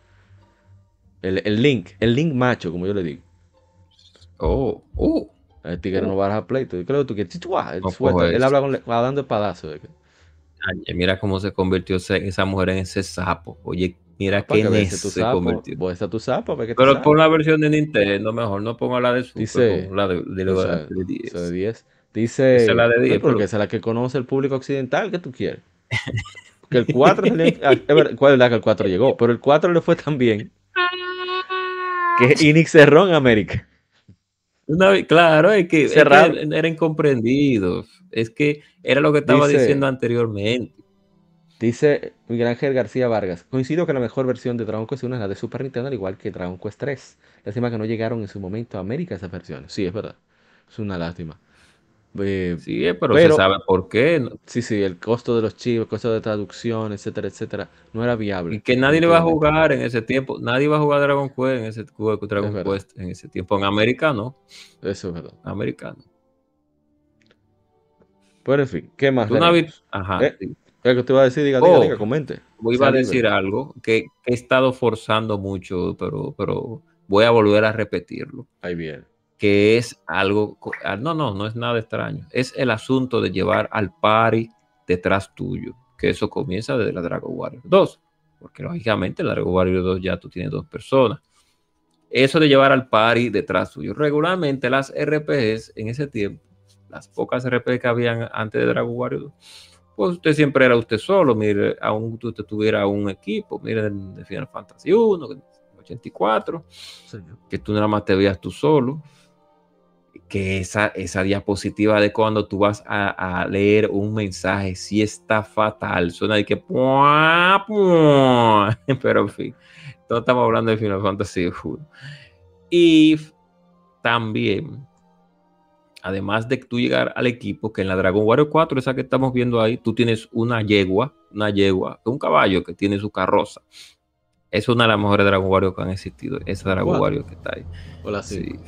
El, el Link, el Link macho, como yo le digo. Oh, oh. El tigre no va a play, tú creo que tú que No cojo él habla con, dando espadazo. de que- Ay, mira cómo se convirtió ese- esa mujer en ese sapo. Oye, mira qué que necio tu se sapo, convirtió. pues está tu sapo, que te Pero pon la versión de Nintendo, mejor no ponga la de Super, Dice- la de, de, O la sea, de 10. esa de 10. Dice, Esa es la de "Ay, 10, porque pero- esa es la que conoce el público occidental, ¿qué tú quieres? Porque el 4 salió, ah, es verdad, que el 4 llegó, pero el 4 le fue tan bien que Enix cerró en América. Una claro, es que, es que eran incomprendidos. Es que era lo que estaba Dice- diciendo anteriormente. Dice Miguel Ángel García Vargas, coincido que la mejor versión de Dragon Quest 1 es la de Super Nintendo, al igual que Dragon Quest 3. Lástima que no llegaron en su momento a América esas versiones. Sí, es verdad. Es una lástima. Eh, Sí, eh, pero, pero- se sabe por qué. sí, sí, el costo de los chivos, el costo de traducción, etcétera, etcétera, no era viable. Y que nadie le va a jugar en ese tiempo. Nadie va a jugar Dragon Quest en ese, Dragon. Quest en ese tiempo. En americano. Eso es verdad. Americano. Pero en fin, ¿qué más? Ajá. Eh, sí. ¿Qué que te iba a decir? Diga, diga, Oh. diga, comente. Iba a decir algo que, que he estado forzando mucho, pero, pero voy a volver a repetirlo. Ahí viene. Que es algo, ah, no, no, no es nada extraño, es el asunto de llevar al party detrás tuyo, que eso comienza desde la Dragon Warrior 2, porque lógicamente en la Dragon Warrior 2 ya tú tienes dos personas. Eso de llevar al party detrás tuyo. Regularmente las RPGs en ese tiempo, las pocas RPGs que habían antes de Dragon Warrior 2, pues usted siempre era usted solo, mire, aún usted tuviera un equipo, mire de Final Fantasy 1, 84, Señor. que tú nada más te veías tú solo, que esa, esa diapositiva de cuando tú vas a, leer un mensaje sí está fatal. Suena de que... Pero en fin, no estamos hablando de Final Fantasy Y también, además de tú llegar al equipo, que en la Dragon Warrior 4, esa que estamos viendo ahí, tú tienes una yegua, una yegua, un caballo que tiene su carroza. Es una de las mejores Dragon Warrior que han existido. Esa Dragon Warrior que está ahí. Hola, sí.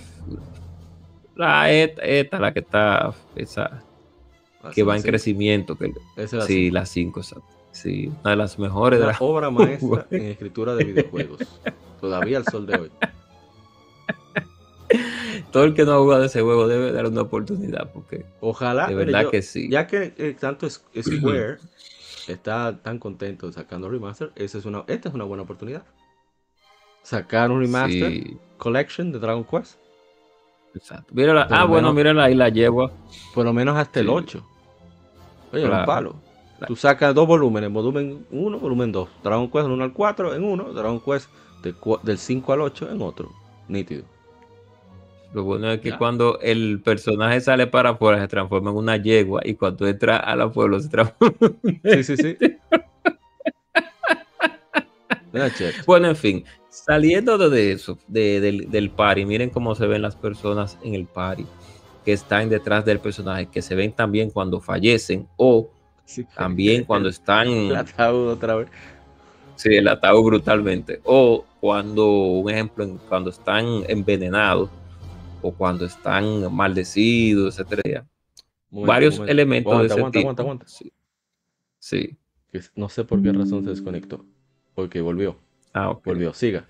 La esta, la que está, esa, que va en crecimiento. Que, sí, la 5, Sí, una de las mejores. de la obra maestra en escritura de videojuegos. Todavía al sol de hoy. Todo el que no ha jugado ese juego debe dar una oportunidad. Porque Ojalá. De verdad que sí. Ya que eh, tanto Square está tan contento sacando remaster, esa es una, esta es una buena oportunidad. Sacar un remaster collection de Dragon Quest Exacto. ah, bueno, mírala ahí la yegua. Por lo menos hasta el 8. Oye, un palo. Tú sacas dos volúmenes, volumen 1, volumen 2. Dragon Quest del 1 al 4 en uno, Dragon Quest del 5 al 8 en otro. Nítido. Lo bueno es que cuando el personaje sale para afuera se transforma en una yegua y cuando entra a la pueblo se transforma Sí, sí, sí. Bueno, en fin, Saliendo de eso, del, del party, miren cómo se ven las personas en el party que están detrás del personaje, que se ven también cuando fallecen o también cuando están... El ataúd otra vez. Sí, el ataúd brutalmente. O cuando, un ejemplo, cuando están envenenados o cuando están maldecidos, etcétera. Varios elementos de ese aguanta, Aguanta, aguanta. Sí. sí. No sé por qué razón se desconectó. Porque volvió. Ah, ok. Volvió, siga.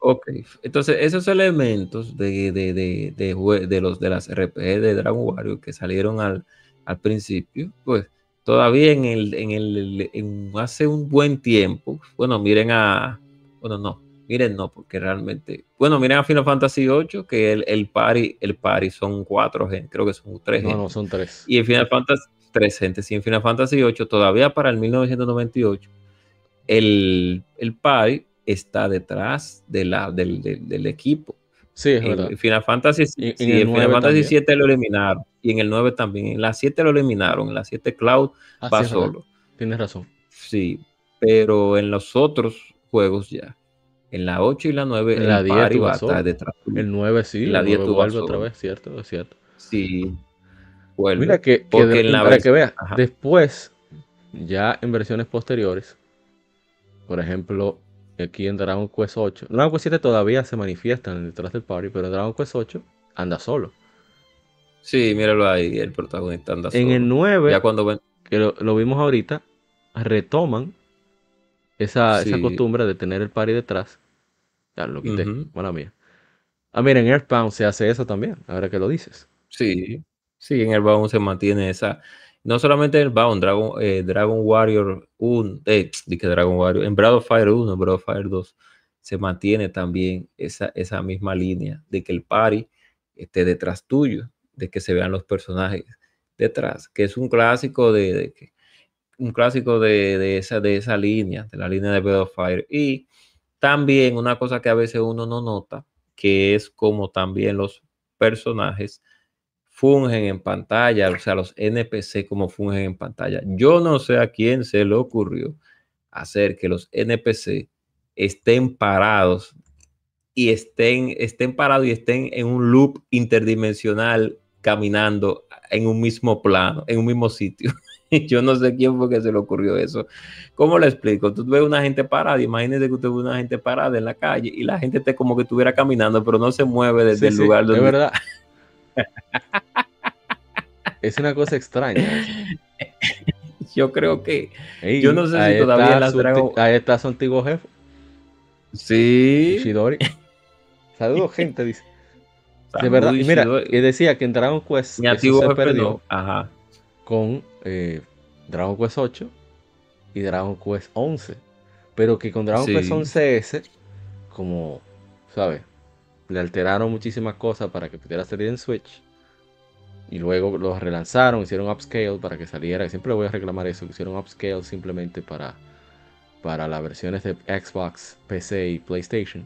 Ok, entonces esos elementos de, de, de, de, los de las RPG de Dragon Warrior que salieron al, al principio, pues todavía en el, en el en hace un buen tiempo, bueno, miren a, bueno, no, miren no, porque realmente, bueno, miren a Final Fantasy VIII, que el, el party, el party son cuatro gente, creo que son tres. No, no, son tres. Y en Final Fantasy, tres gente, y en Final Fantasy VIII, todavía para el 1998, el, el PAI está detrás de la, del, equipo. Sí, es verdad. En Final Fantasy, en, Final Fantasy 7 lo eliminaron. Y en el 9 también. En la 7 lo eliminaron. En la 7 Cloud ah, va solo. Tienes razón. Sí, pero en los otros juegos ya. En la 8 y la 9, en la 10 va a estar detrás. El 9 sí, la 10 vuelve otra vez, ¿cierto? Es cierto. Sí. Vuelve. Mira que, que en la para que veas, después, ya en versiones posteriores, por ejemplo, aquí en Dragon Quest 8. Dragon Quest 7 todavía se manifiestan detrás del party, pero en Dragon Quest 8 anda solo. Sí, míralo ahí, el protagonista anda solo. En el 9, ya cuando que lo, vimos ahorita, retoman esa, costumbre de tener el party detrás. Ya lo quité, buena mía. Ah, mira, en Earthbound se hace eso también, ahora que lo dices. Sí, sí, en Earthbound se mantiene esa, no solamente en Bound, Dragon, eh, Dragon Warrior 1, eh, Dragon Warrior, en Breath of Fire 1, Breath of Fire 2, se mantiene también esa, esa misma línea de que el party esté detrás tuyo, de que se vean los personajes detrás, que es un clásico de, un clásico de, esa, de esa línea, de la línea de Breath of Fire. Y también una cosa que a veces uno no nota, que es como también los personajes fungen en pantalla, o sea, los NPC como fungen en pantalla. Yo no sé a quién se le ocurrió hacer que los NPC estén parados y estén, estén parados y estén en un loop interdimensional caminando en un mismo plano, en un mismo sitio. Yo no sé quién fue que se le ocurrió eso. ¿Cómo le explico? Tú ves una gente parada, imagínese que usted ve una gente parada en la calle y la gente esté como que estuviera caminando, pero no se mueve desde el lugar donde. Es verdad. es una cosa extraña. Yo creo que. yo no sé si todavía las Ahí está su antiguo jefe. Sí. Shidori. Saludos, gente, dice. de verdad, y mira, y decía que en Dragon Quest Mi antiguo se perdió Ajá. con eh, Dragon Quest 8 y Dragon Quest 11. Pero que con Dragon Quest 11S, como, ¿sabes? Le alteraron muchísimas cosas para que pudiera salir en Switch y luego los relanzaron, hicieron upscale para que saliera. Siempre voy a reclamar eso, hicieron upscale simplemente para, para las versiones de Xbox, PC y PlayStation.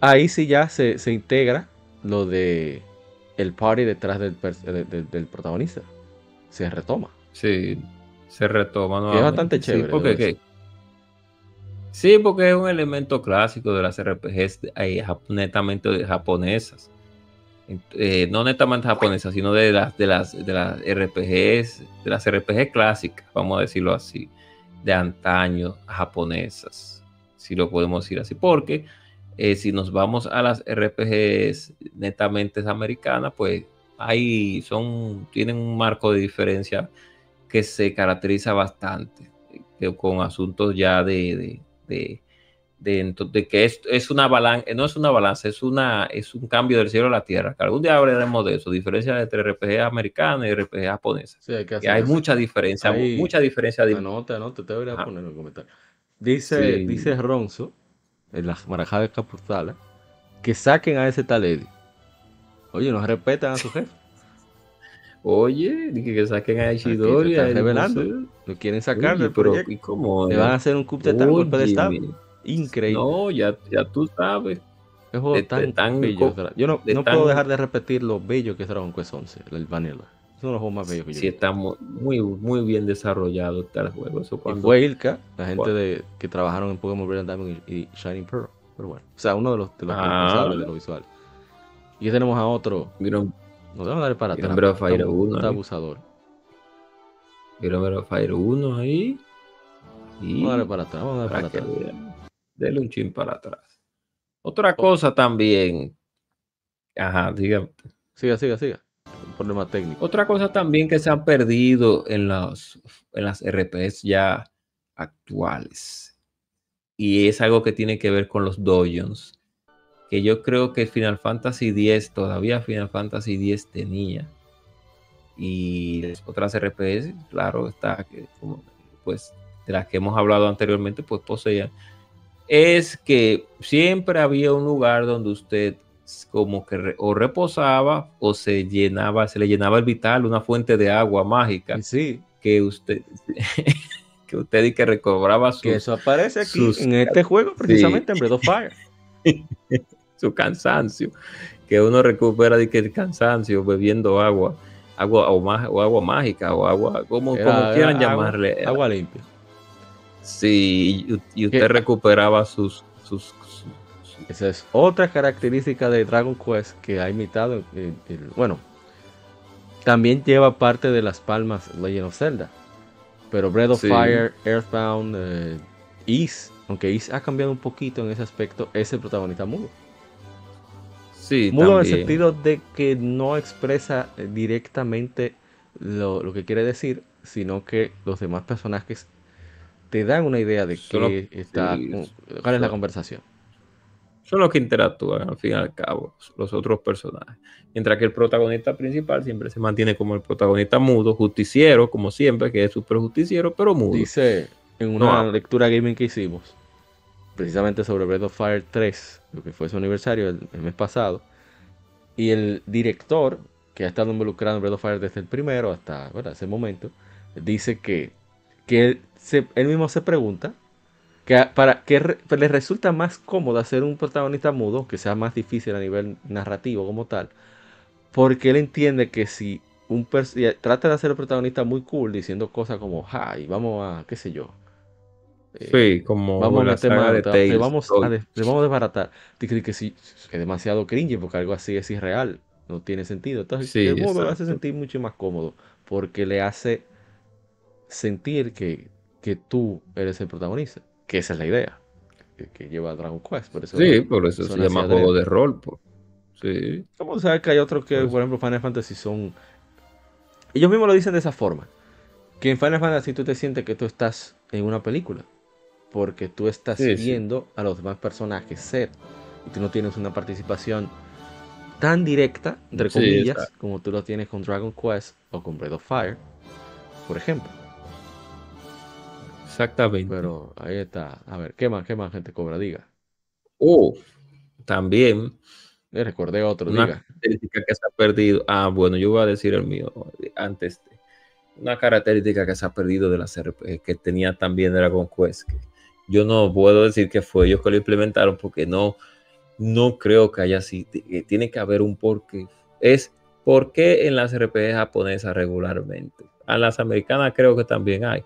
Ahí sí ya se, integra lo de el party detrás del, del, protagonista. Se retoma. Sí, se retoma. es bastante chévere. Sí porque, sí, porque es un elemento clásico de las RPGs netamente japonesas. Eh, no netamente japonesas, sino de las, de las, de las RPGs, de las RPG clásicas, vamos a decirlo así, de antaño japonesas, si lo podemos decir así, porque eh, si nos vamos a las RPGs netamente americanas, pues ahí son, tienen un marco de diferencia que se caracteriza bastante, con asuntos ya de, que es, es, una balanza, no es una balanza, es, una, es un cambio del cielo a la tierra. Que algún día hablaremos de eso, diferencia entre RPG americana y RPG japonesa. Sí, hay, que hay mucha diferencia, mucha diferencia. De... Anote, anote, te voy a ah. poner en el comentario. Dice, dice Ronzo, en las marajadas capitales, que saquen a ese tal Eddie. Oye, no respetan a su jefe. Oye, que saquen a Ishidori. revelando. Lo quieren sacar del pero, ¿y cómo? Le van a hacer un coup de tal golpe de estado. Increíble. No, ya, ya tú sabes. Es juego tan, tan bello. Yo no, no puedo dejar de repetir lo bello que es Dragon Quest 11, el Vanilla. Es uno de los juegos más bellos que yo Sí, está muy, muy bien desarrollado está el juego. Eso cuando... fue Ilka, la gente de, que trabajaron en Pokémon Brilliant Diamond y, Shining Pearl. Pero bueno, o sea, uno de los, de los ah. responsables de lo visual. Y tenemos a otro. Vieron, Nos vamos a dar para atrás. Vieron Fire 1. Está abusador. Vieron Fire 1 ahí. Y vamos a dar para atrás. Vamos a dar para, para atrás. Dele un chin para atrás. Otra cosa también. Ajá, dígame. Siga, siga, siga. Un problema técnico. Otra cosa también que se han perdido en, los, en las RPs ya actuales. Y es algo que tiene que ver con los dojons. Que yo creo que Final Fantasy X, todavía Final Fantasy X tenía. Y otras RPS, claro, está que pues de las que hemos hablado anteriormente, pues poseían es que siempre había un lugar donde usted como que o reposaba o se llenaba, se le llenaba el vital, una fuente de agua mágica. Sí. Que usted, que usted y que recobraba su. Que eso aparece aquí en este juego, precisamente en Breath of Fire. su cansancio. Que uno recupera de que el cansancio bebiendo agua, agua o, agua mágica o agua, como, quieran llamarle. Agua limpia. Sí, y, usted recuperaba sus, sus, Esa es otra característica de Dragon Quest que ha imitado. bueno, también lleva parte de las palmas Legend of Zelda. Pero Breath of Fire, Earthbound, eh, Is, aunque Is ha cambiado un poquito en ese aspecto, es el protagonista mudo. Sí, mudo en el sentido de que no expresa eh, directamente lo, lo que quiere decir, sino que los demás personajes te dan una idea de qué está, cuál es la conversación. Son los que interactúan al fin y al cabo, los otros personajes. Mientras que el protagonista principal siempre se mantiene como el protagonista mudo, justiciero, como siempre, que es súper justiciero, pero mudo. Dice en una lectura gaming que hicimos, precisamente sobre Breath of Fire 3, lo que fue su aniversario el, mes pasado, y el director, que ha estado involucrado en Breath of Fire desde el primero hasta ese momento, dice que, que él mismo se pregunta que para que le resulta más cómodo hacer un protagonista mudo, que sea más difícil a nivel narrativo como tal, porque él entiende que si un trata de hacer el protagonista muy cool diciendo cosas como, ay, vamos a, qué sé yo. Eh, sí, como vamos a meter de vamos a, vamos a desbaratar. Que, que sí, es demasiado cringe porque algo así es irreal, no tiene sentido. Entonces, el mudo lo hace sentir mucho más cómodo porque le hace sentir que que tú eres el protagonista, que esa es la idea que, lleva Dragon Quest. Por eso sí, por eso se llama juego de rol. Sí. ¿Cómo sabes que hay otros que, por ejemplo, Final Fantasy son... Ellos mismos lo dicen de esa forma. Que en Final Fantasy tú te sientes que tú estás en una película. Porque tú estás viendo a los demás personajes ser. Y tú no tienes una participación tan directa, entre comillas, como tú lo tienes con Dragon Quest o con Breath of Fire, por ejemplo. Exactamente. Pero ahí está. A ver, ¿qué más, qué más gente cobra? Diga. Oh, también. Le recordé otro, una diga. característica que se ha perdido. Ah, bueno, yo voy a decir el mío antes. De, una característica que se ha perdido de la RPG que tenía también Dragon Quest. Que yo no puedo decir que fue ellos que lo implementaron porque no, no creo que haya así. Tiene que haber un porqué. Es por qué en las RPG japonesas regularmente. A las americanas creo que también hay.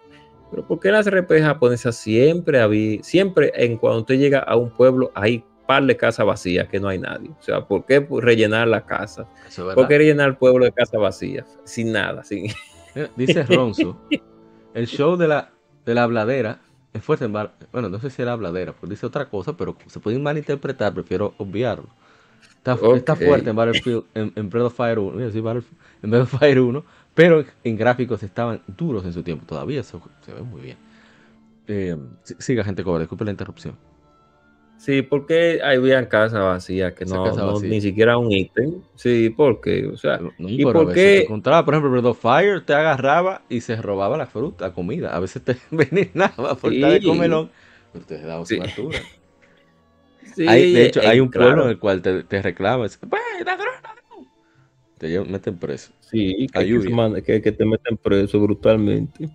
Pero ¿por qué las RPG japonesas siempre había, siempre en cuando usted llega a un pueblo hay par de casas vacías que no hay nadie? O sea, ¿por qué rellenar la casa? ¿Por qué rellenar el pueblo de casas vacías? Sin nada, sin... Dice Ronzo, el show de la, de la habladera es fuerte en Bueno, no sé si era habladera, pues dice otra cosa, pero se puede malinterpretar, prefiero obviarlo. Está, fuerte en Battlefield, en, en Breath of Fire 1, en Breath of Fire 1, pero en gráficos estaban duros en su tiempo, todavía se, se ve muy bien. Eh, siga, gente cobre, disculpe la interrupción. Sí, porque había casas vacías que no, ni siquiera un ítem. Sí, porque, o sea, y porque encontraba, por ejemplo, Breath Fire te agarraba y se robaba la fruta, la comida. A veces te envenenaba por estar de comelón, pero te daba su altura. Sí, hay, de hecho, hay un pueblo en el cual te, te reclaman, pues, te meten preso. Sí, que, que, te meten preso brutalmente.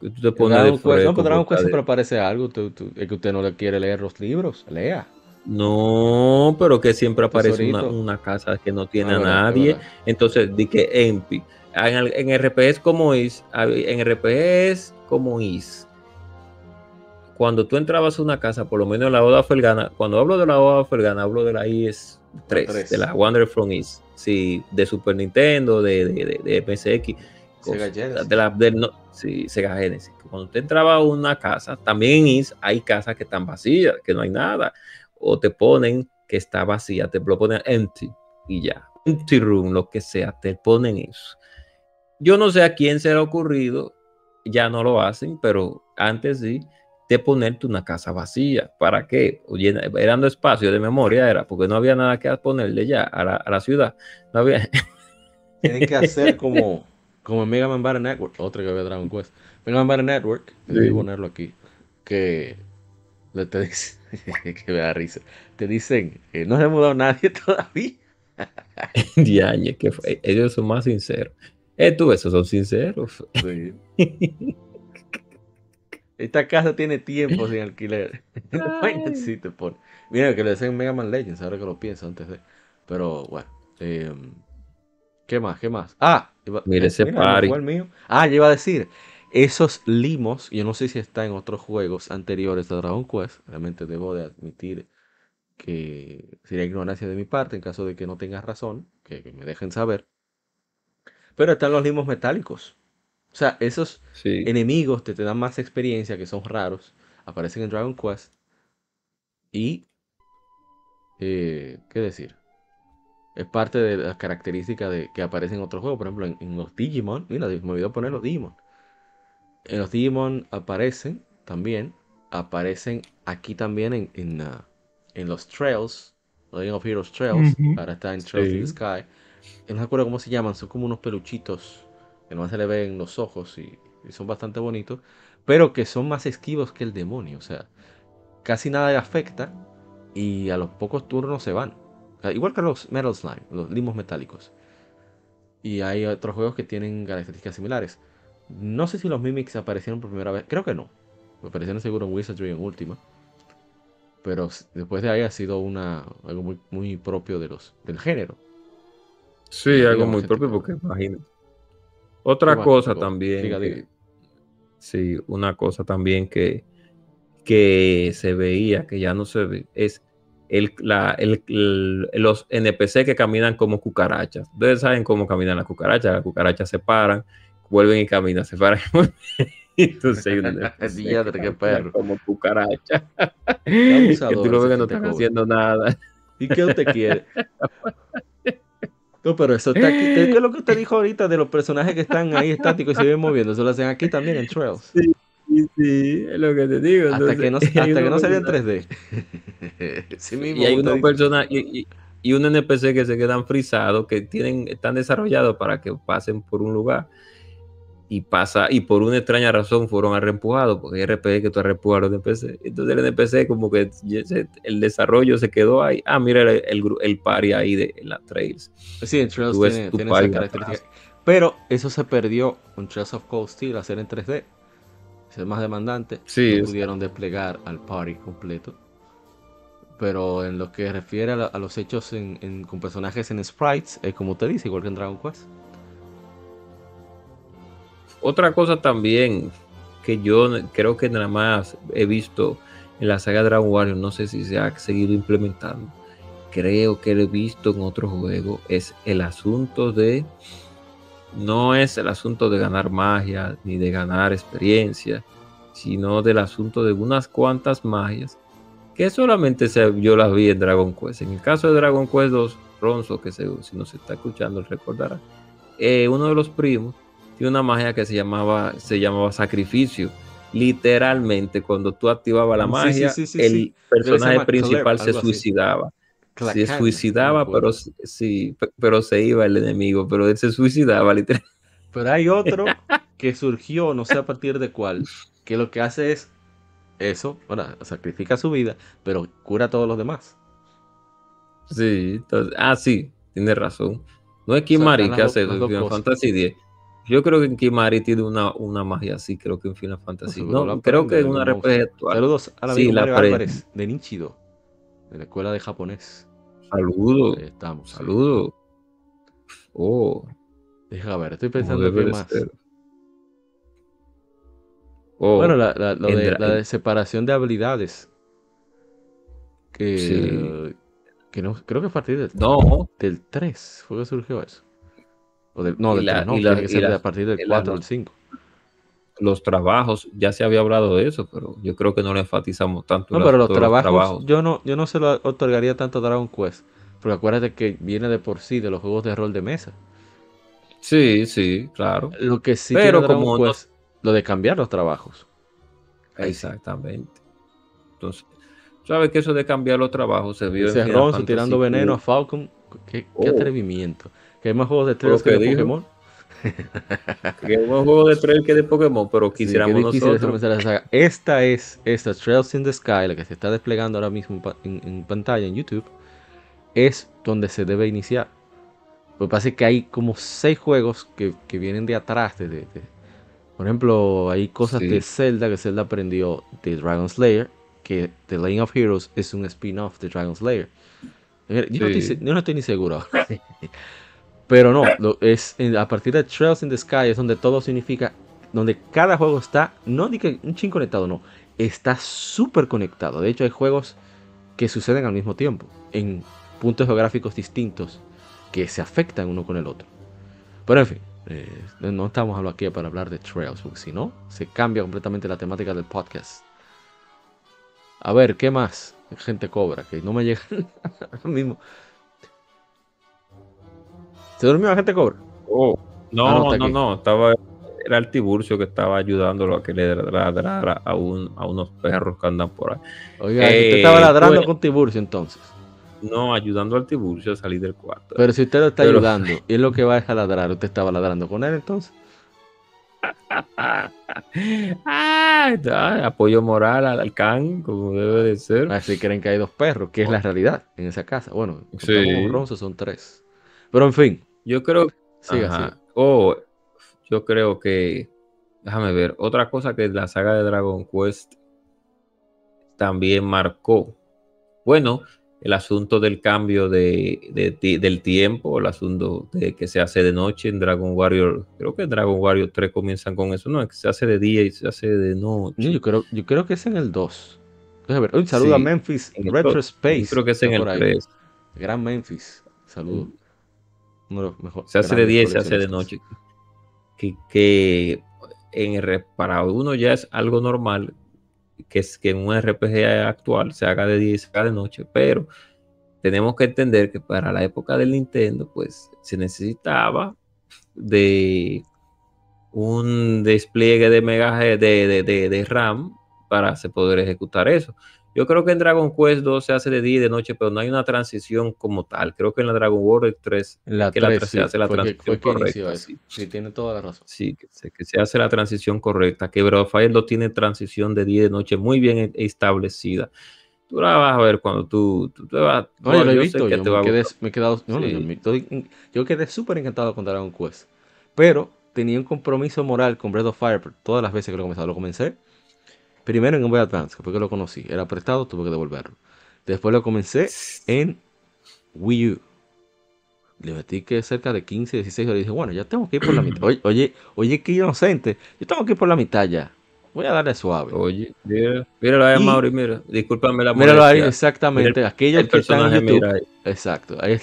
Que tú te pones de No, pero siempre aparece algo. es que usted no le quiere leer los libros. Lea. No, pero que siempre aparece una, casa que no tiene a nadie. Entonces, di que Empi. En, en RPS como is, en RPS como is, cuando tú entrabas a una casa, por lo menos en la Oda Felgana, cuando hablo de la Oda Felgana, hablo de la IS 3, de la Wonder from East, sí, de Super Nintendo, de, de, de, PSX, Sega Genesis. De la, de, no, sí, Sega Genesis. Cuando usted entraba a una casa, también en IS hay casas que están vacías, que no hay nada, o te ponen que está vacía, te lo ponen empty y ya, empty room, lo que sea, te ponen eso. Yo no sé a quién se le ha ocurrido, ya no lo hacen, pero antes sí de ponerte una casa vacía. ¿Para qué? Dando espacio de memoria era, porque no había nada que ponerle ya a la, a la ciudad. No había... Tienen que hacer como, como Mega Man Battle Network, otra que había Dragon Quest. Mega Man Battle Network, sí. ponerlo aquí, que te dicen, que me da risa, te dicen, que no se ha mudado nadie todavía. Diañe, que fue, ellos son más sinceros. Eh, tú, esos son sinceros. Sí. Esta casa tiene tiempo sin alquiler. sí te pone. Mira, que le decían Mega Man Legends, ahora que lo pienso antes de. Pero bueno. Em, ¿Qué más? ¿Qué más? Ah, mira ese party. mío. Ah, yo iba a decir. Esos limos, yo no sé si está en otros juegos anteriores de Dragon Quest. Realmente debo de admitir que sería ignorancia de mi parte en caso de que no tengas razón, que me dejen saber. Pero están los limos metálicos. O sea, esos enemigos te, te dan más experiencia, que son raros, aparecen en Dragon Quest. Y, eh, ¿qué decir? Es parte de las características de, que aparecen en otros juegos. Por ejemplo, en, los Digimon, mira, me olvidó poner los Digimon. En los Digimon aparecen también, aparecen aquí también en, en, uh, en los Trails, Legend of Heroes Trails, para estar en Trails in the Sky. No me acuerdo cómo se llaman, son como unos peluchitos que no se le ven los ojos y, son bastante bonitos, pero que son más esquivos que el demonio. O sea, casi nada le afecta y a los pocos turnos se van. igual que los Metal Slime, los limos metálicos. Y hay otros juegos que tienen características similares. No sé si los Mimics aparecieron por primera vez. Creo que no. Aparecieron seguro en Wizardry en última. Pero después de ahí ha sido una, algo muy, muy propio de los, del género. Sí, algo muy propio porque imagínate. Otra cosa también. Sí, una cosa también que, que se veía, que ya no se ve, es el, la, el, los NPC que caminan como cucarachas. Ustedes saben cómo caminan las cucarachas. Las cucarachas se paran, vuelven y caminan, se paran. Entonces hay un perro. como cucaracha. que tú lo ves que no están haciendo nada. ¿Y qué usted quiere? No, pero eso está aquí. ¿Qué es lo que usted dijo ahorita de los personajes que están ahí estáticos y se ven moviendo? Eso lo hacen aquí también en Trails. Sí, sí, es lo que te digo. Hasta que no, hasta que no salía en 3D. sí mismo, y hay unos personajes y, y, un NPC que se quedan frisados, que tienen, están desarrollados para que pasen por un lugar y pasa, y por una extraña razón fueron reempujados, porque hay RPG que tú a los NPC. Entonces el NPC como que el desarrollo se quedó ahí. Ah, mira el, el, el party ahí de en las trails. Sí, en Trails tiene, tiene esa característica. Pero eso se perdió con Trails of Cold Steel, hacer en 3D. Es más demandante. Sí, no pudieron desplegar al party completo. Pero en lo que refiere a, los hechos con personajes en sprites, es como usted dice, igual que en Dragon Quest. Otra cosa también que yo creo que nada más he visto en la saga Dragon Warrior, no sé si se ha seguido implementando, creo que lo he visto en otro juego, es el asunto de, no es el asunto de ganar magia ni de ganar experiencia, sino del asunto de unas cuantas magias que solamente se, yo las vi en Dragon Quest. En el caso de Dragon Quest 2, Ronzo, que si nos está escuchando recordará, eh, uno de los primos tiene una magia que se llamaba, se llamaba sacrificio. Literalmente, cuando tú activabas la magia, el personaje principal se suicidaba. Se suicidaba, pero sí, pero se iba el enemigo, pero él se suicidaba literalmente. Pero hay otro que surgió, no sé a partir de cuál, que lo que hace es eso, bueno, sacrifica su vida, pero cura a todos los demás. Sí, entonces, ah, sí, tiene razón. No es Kimari que hace eso, Final Fantasy X. Yo creo que en Kimari tiene una, una magia así, creo que en Final Fantasy. No, creo que en una RPG actual. Saludos a la sí, Mario Álvarez de Nichido, de la escuela de japonés. Saludos. Estamos. Saludos. Oh. Deja ver, estoy pensando que más. bueno, la, la, de, la, de, separación de habilidades. Que, que no, creo que a partir del, no. del 3 fue que surgió eso. O no, del 3, no, tiene que ser a partir del 4 o del 5. Los trabajos, ya se había hablado de eso, pero yo creo que no le enfatizamos tanto. No, pero los trabajos, Yo, no, yo no se lo otorgaría tanto a Dragon Quest. Porque acuérdate que viene de por sí de los juegos de rol de mesa. Sí, sí, claro. Lo que sí pero como Quest, lo de cambiar los trabajos. Exactamente. Entonces, ¿sabes que eso de cambiar los trabajos se vio en tirando veneno a Falcon? ¿Qué, qué oh. atrevimiento. Que hay más juegos de trail que, de Pokémon. que hay más juegos de trail que de Pokémon, pero quisiéramos nosotros. Esta es, esta Trails in the Sky, la que se está desplegando ahora mismo en, pantalla en YouTube, es donde se debe iniciar. Lo que pasa es que hay como seis juegos que, que vienen de atrás. De, por ejemplo, hay cosas de Zelda que Zelda aprendió de Dragon Slayer, que The Lane of Heroes es un spin-off de Dragon Slayer. Yo, no estoy, yo, no estoy, ni seguro. Pero no, es a partir de Trails in the Sky es donde todo significa, donde cada juego está, no ni un ching conectado, no, está súper conectado. De hecho, hay juegos que suceden al mismo tiempo, en puntos geográficos distintos, que se afectan uno con el otro. Pero en fin, eh, no estamos aquí para hablar de Trails, porque si no, se cambia completamente la temática del podcast. A ver, ¿qué más? Gente cobra, que no me llega mismo. ¿Se durmió la gente cobra? Oh, no, ah, no, no, estaba, era el Tiburcio que estaba ayudándolo a que le ladrara a, un, a unos perros que andan por ahí. Oiga, usted estaba eh, ladrando pues, con Tiburcio entonces. No, ayudando al Tiburcio a salir del cuarto. Pero si usted lo está ayudando y es lo que va a ladrar, ¿usted estaba ladrando con él entonces? apoyo moral al, can, como debe de ser. Así creen que hay dos perros, que es la realidad en esa casa. Bueno, sí. son tres. Pero en fin, yo creo. Sí, Oh, yo creo que. Déjame ver. Otra cosa que la saga de Dragon Quest también marcó. Bueno, el asunto del cambio de, del tiempo, el asunto de que se hace de noche en Dragon Warrior. Creo que en Dragon Warrior 3 comienzan con eso, ¿no? Es que se hace de día y se hace de noche. Yo creo, yo creo que es en el 2. Ver. Un saludo a Memphis Retro Space. creo que es en el 3. Gran Memphis. Saludo se hace de día y se hace de noche. Que, que en, para uno ya es algo normal que, es, que en un RPG actual se haga de día y se haga de noche, pero tenemos que entender que para la época del Nintendo, pues se necesitaba de un despliegue de megaje de, de, de, RAM para se poder ejecutar eso. Yo creo que en Dragon Quest 2 se hace de día y de noche, pero no hay una transición como tal. Creo que en la Dragon World 3, la que 3, se hace la transición correcta. Sí. tiene toda la razón. Sí, que se, hace la transición correcta. Que Breath of Fire 2 tiene transición de día y de noche muy bien e, establecida. Tú la vas a ver cuando tú, tú te vas. No, yo lo he visto. Yo me, quedé, me, he quedado. No, yo, yo quedé súper encantado con Dragon Quest. Pero tenía un compromiso moral con Breath of Fire todas las veces que lo comencé. Lo comencé Primero en Game Boy Advance, que fue que lo conocí. Era prestado, tuve que devolverlo. Después lo comencé en Wii U. Le metí que cerca de 15, 16 horas y dije, bueno, ya tengo que ir por la mitad. Oye, oye, oye, qué inocente. Yo tengo que ir por la mitad ya. Voy a darle suave. Oye, mira, míralo ahí, Y- Mauri, mira. Discúlpame la Míralo ahí, exactamente. Mira Aquellos el que están en YouTube. ahí. Exacto. Ahí-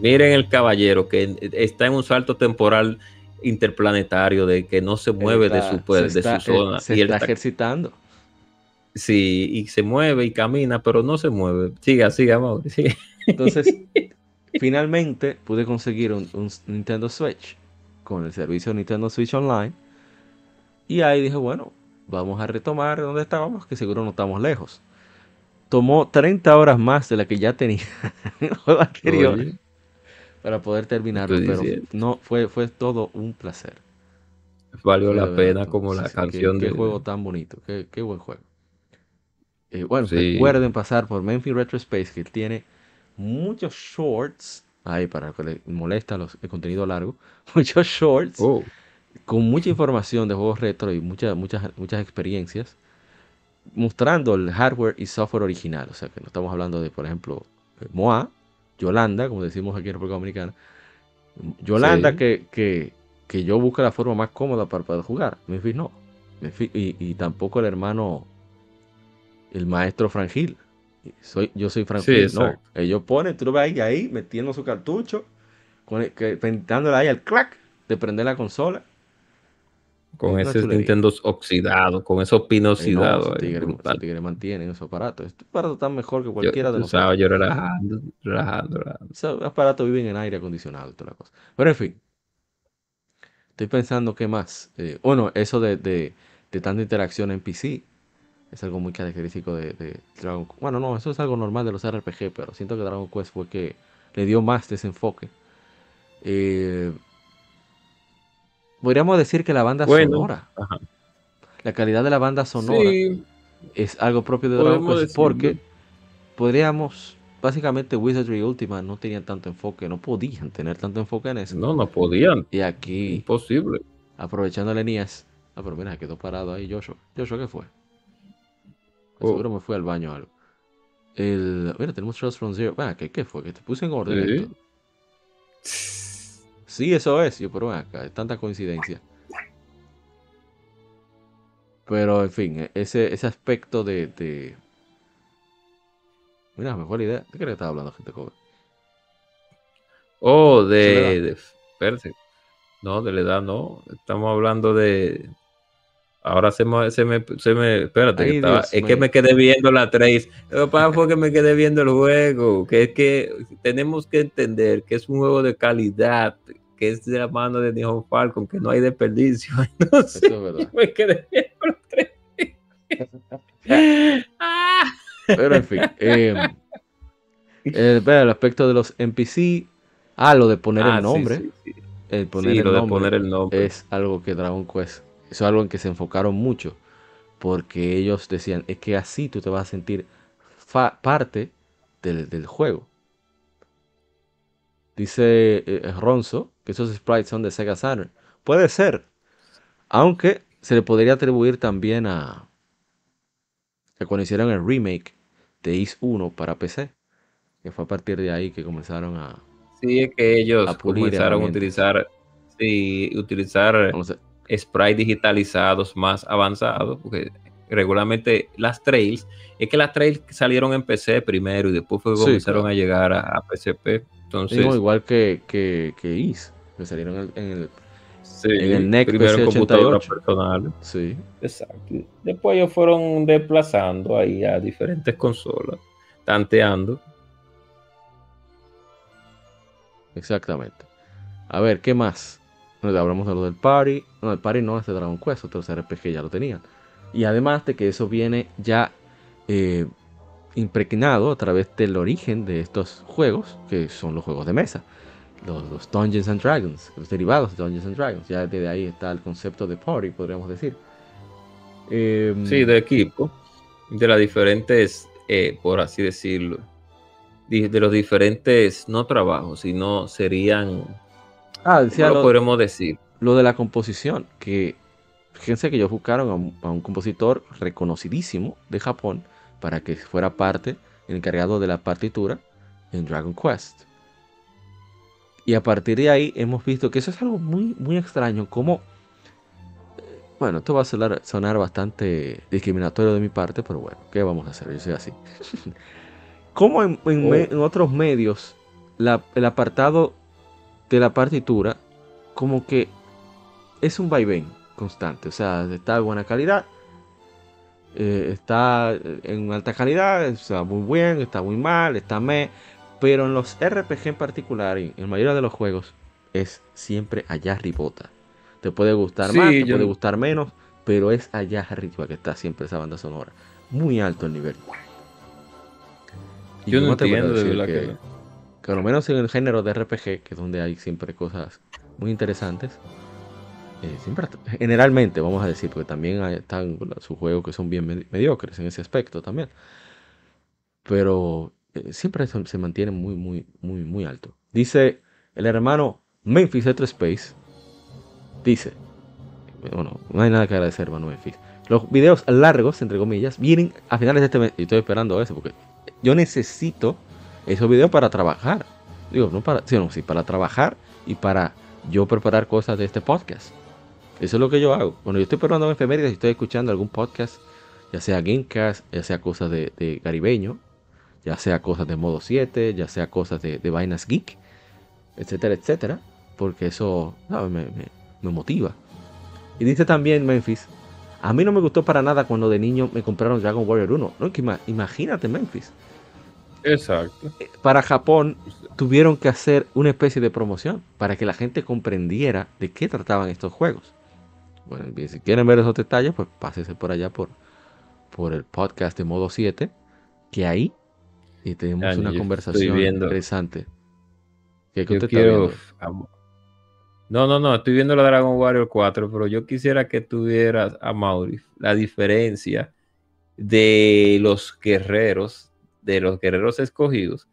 Miren el caballero que está en un salto temporal interplanetario de que no se mueve de su, pues, se de está- su zona. eh, Se y él está está- ejercitando. sí, y se mueve y camina, pero no se mueve. Siga, siga, Mauri. Entonces, finalmente pude conseguir un, un Nintendo Switch con el servicio Nintendo Switch Online. Y ahí dije, bueno, vamos a retomar donde estábamos, que seguro no estamos lejos. Tomó 30 horas más de la que ya tenía en el juego anterior Oye, para poder terminarlo, pero no fue, fue todo un placer. valió la verdad, pena como Sí, la sí, canción qué, de qué juego tan bonito, qué, qué buen juego. Eh, bueno, Sí. recuerden pasar por Memphis Retro Space, que tiene muchos shorts. Ahí, para que les molesta los, el contenido largo. Muchos shorts Oh, con mucha información de juegos retro y muchas, muchas, muchas experiencias. Mostrando el hardware y software original. O sea, que no estamos hablando de, por ejemplo, eh, Moa, Yolanda, como decimos aquí en República Dominicana. Yolanda, Sí. que, que, que yo busco la forma más cómoda para poder jugar. Memphis no. Memphis- y, y tampoco el hermano, el maestro Frangil. Soy, yo soy Frangil. no, exacto. ellos ponen, tú lo ves ahí, ahí metiendo su cartucho, con el- que, pintándole ahí al clack de prender la consola. Con ese. Nintendo oxidado, con esos pinos no, oxidados. brutal. esos tigres mantienen esos aparatos. Este aparato está mejor que Yo, cualquiera de tú nosotros. sabes, yo relajando, relajando, relajando. Esos aparatos viven en aire acondicionado y toda la cosa. Pero en fin. Estoy pensando qué más. Eh, bueno, eso de, de, de tanta interacción en PC. Es algo muy característico de, de Dragon Quest. Bueno, no, eso es algo normal de los RPG, pero siento que Dragon Quest fue que le dio más desenfoque. Eh, podríamos decir que la banda Bueno, sonora, ajá. la calidad de la banda sonora Sí, es algo propio de Dragon Quest porque podríamos, básicamente Wizardry Ultima no tenían tanto enfoque, no podían tener tanto enfoque en eso. no, no podían. Y aquí, Imposible. aprovechando el Enías, ah, pero mira, quedó parado ahí Joshua. Joshua, ¿qué fue? Oh. Seguro me fui al baño o algo. El, mira, tenemos Trust from Zero. Venga, ¿qué, ¿qué fue? Que te puse en orden Sí. Sí, eso es. Yo, pero acá, es tanta coincidencia. Pero, en fin, e- ese, ese aspecto de, de... Mira, mejor idea. ¿De qué le estaba hablando, gente joven? Oh, de, de. Espérate. No, de la edad no. Estamos hablando de. Ahora se me. Se me, se me espérate, que estaba- Dios es que me quedé viendo la 3. Lo que pasa fue que me quedé viendo el juego. Que es que tenemos que entender que es un juego de calidad. Que es de la mano de Nihon Falcon. Que no hay desperdicio. Eso es verdad. me quedé viendo la 3. Ah. Pero, en fin. eh, el, aspecto de los NPC. Ah, lo de poner Ah, el sí, nombre. sí, sí. El poner Sí, el lo de poner el nombre. es algo que Dragon Quest, eso es algo en que se enfocaron mucho, porque ellos decían, es que así tú te vas a sentir parte del, del juego. Dice eh, Ronzo que esos sprites son de Sega Saturn. Puede ser, aunque se le podría atribuir también a, a cuando hicieron el remake de Is 1 para PC, que fue a partir de ahí que comenzaron a... Sí, es que ellos a comenzaron a utilizar, sí, utilizar sprites digitalizados más avanzados, porque regularmente las trails, es que las trails salieron en PC primero y después fue Sí, comenzaron claro. a llegar a, a PSP. Entonces, Digo, igual que, que, que Is, que salieron en el, sí, en el NEC primero en PC computadoras 88. personales. Sí, Exacto. Después ellos fueron desplazando ahí a diferentes consolas, tanteando. exactamente. A ver, ¿qué más? Bueno, hablamos de lo del Party. No, el Party no es de Dragon Quest, otros RPG ya lo tenían. Y además de que eso viene ya eh, impregnado a través del origen de estos juegos, que son los juegos de mesa. Los, los Dungeons and Dragons, los derivados de Dungeons and Dragons. Ya desde ahí está el concepto de Party, podríamos decir. Em, Sí, de equipo, de las diferentes, eh, por así decirlo, de los diferentes, no trabajos, sino serían, ah, decía ¿cómo lo lo- podremos decir? lo de la composición, que fíjense que ellos buscaron a un, a un compositor reconocidísimo de Japón para que fuera parte, encargado de la partitura en Dragon Quest. Y a partir de ahí hemos visto que eso es algo muy, muy extraño, como, eh, bueno, esto va a sonar, sonar bastante discriminatorio de mi parte, pero bueno, ¿qué vamos a hacer? Yo soy así. como en, en, Oh. en otros medios, la- el apartado de la partitura, como que es un vaivén constante, o sea, está de buena calidad, eh, está en alta calidad, está muy bien, está muy mal, está me. Pero en los RPG en particular, y en la mayoría de los juegos, es siempre allá ribota. Te puede gustar Sí, más, te yo- puede gustar menos, pero es allá arriba que está siempre esa banda sonora. Muy alto el nivel. Y Yo no te entiendo de que, que... que lo menos en el género de RPG, que es donde hay siempre cosas muy interesantes, eh, siempre, generalmente, vamos a decir, porque también están sus juegos que son bien medi- mediocres en ese aspecto también. Pero eh, siempre se, se mantiene muy, muy, muy, muy alto. Dice el hermano Memphis Etro Space. Dice, bueno, no hay nada que agradecer, hermano Memphis. Los videos largos, entre comillas, vienen a finales de este mes. Y estoy esperando eso porque yo necesito esos videos para trabajar. Digo, no para, sí, no, sí, para trabajar y para yo preparar cosas de este podcast. Eso es lo que yo hago. Cuando yo estoy preparando efemérides y estoy escuchando algún podcast, ya sea Gamecast, ya sea cosas de, de Caribeño, ya sea cosas de modo 7, ya sea cosas de, de vainas geek, etcétera, etcétera, porque eso ¿sabes? Me, me- me motiva. Y dice también Memphis, a mí no me gustó para nada cuando de niño me compraron Dragon Warrior 1. ¿no? Imagínate Memphis. Exacto. Eh, Para Japón tuvieron que hacer una especie de promoción para que la gente comprendiera de qué trataban estos juegos. Bueno, bien, si quieren ver esos detalles, pues pásense por allá por, por el podcast de modo 7, que ahí y tenemos Ya, una conversación interesante. ¿Qué, qué Yo quiero... No, no, no, estoy viendo la Dragon Warrior 4, pero yo quisiera que tuvieras a Mauri la diferencia de los guerreros, de los guerreros escogidos,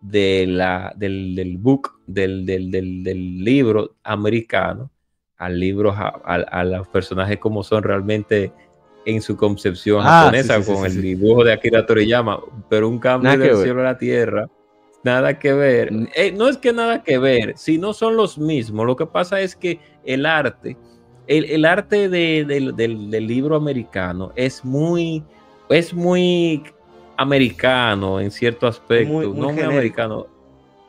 de la, del, del book, del, del, del, libro americano, al libro, al- a, los personajes como son realmente en su concepción Ah, japonesa, sí, sí, con sí, el dibujo de Akira Toriyama, pero un cambio Nada del cielo a la tierra. Nada que ver. Mm. Eh, no es que nada que ver, si no son los mismos. Lo que pasa es que el arte, el, el arte de- del- del libro americano es muy, es muy americano en cierto aspecto, Muy- muy no muy americano,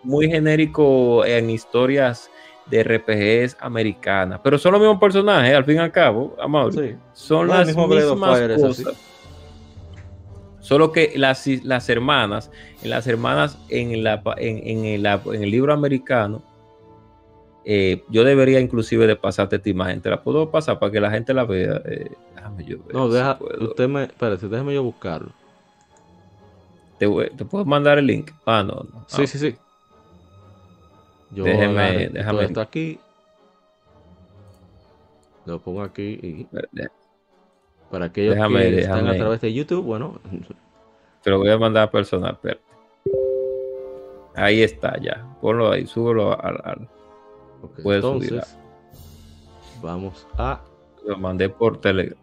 muy genérico en historias de RPGs americanas, pero son los mismos personajes, al fin y al cabo, Amado, Sí. son No, las mismas Fire, cosas. Solo que las, las hermanas, en las hermanas en, la, en, en el, en el libro americano, eh, yo debería inclusive de pasarte esta imagen. Te la puedo pasar para que la gente la vea. Eh, déjame yo ver No, si deja, usted me, espérate, déjeme yo buscarlo. Te, puedo mandar el link. Ah, no. no. Sí, Ah, sí, sí. Yo todo déjame- esto aquí. Lo pongo aquí y para aquellos Déjame- que están a déjame. través de YouTube, bueno, Te lo voy a mandar personal. espérate. Ahí está, ya. Ponlo ahí, súbelo al. al- Puedes entonces vamos a lo mandé por Telegram.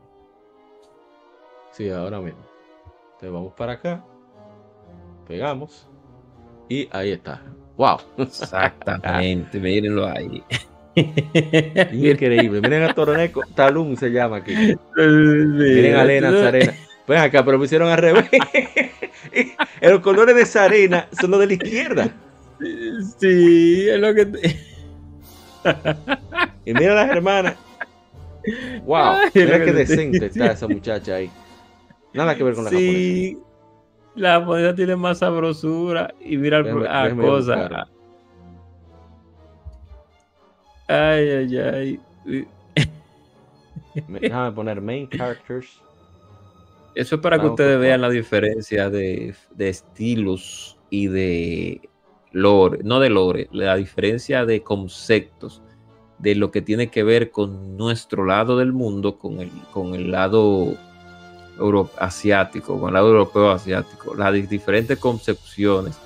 Sí, ahora mismo. Entonces vamos para acá. Pegamos. Y ahí está. ¡Wow! Exactamente, mírenlo ahí. Increíble. Miren a Toroneco. Talún se llama aquí. Miren a Lena Sarena. Ven acá, pero me hicieron al revés. los colores de Sarena son los de la izquierda. Sí, es lo que. te- Y mira a las hermanas. ¡Wow! Ay, Mira qué decente está esa muchacha ahí. Nada que ver con la japonesa. La japonesa tiene más sabrosura. Y mira el Déjame- ah, déjame cosa. Ay, ay, ay. Me- Déjame poner main characters. Eso es para que ustedes vean la diferencia de, de estilos y de lore, no de lore, la diferencia de conceptos de lo que tiene que ver con nuestro lado del mundo, con el, con el lado euro- asiático, con el lado europeo asiático, las di- diferentes concepciones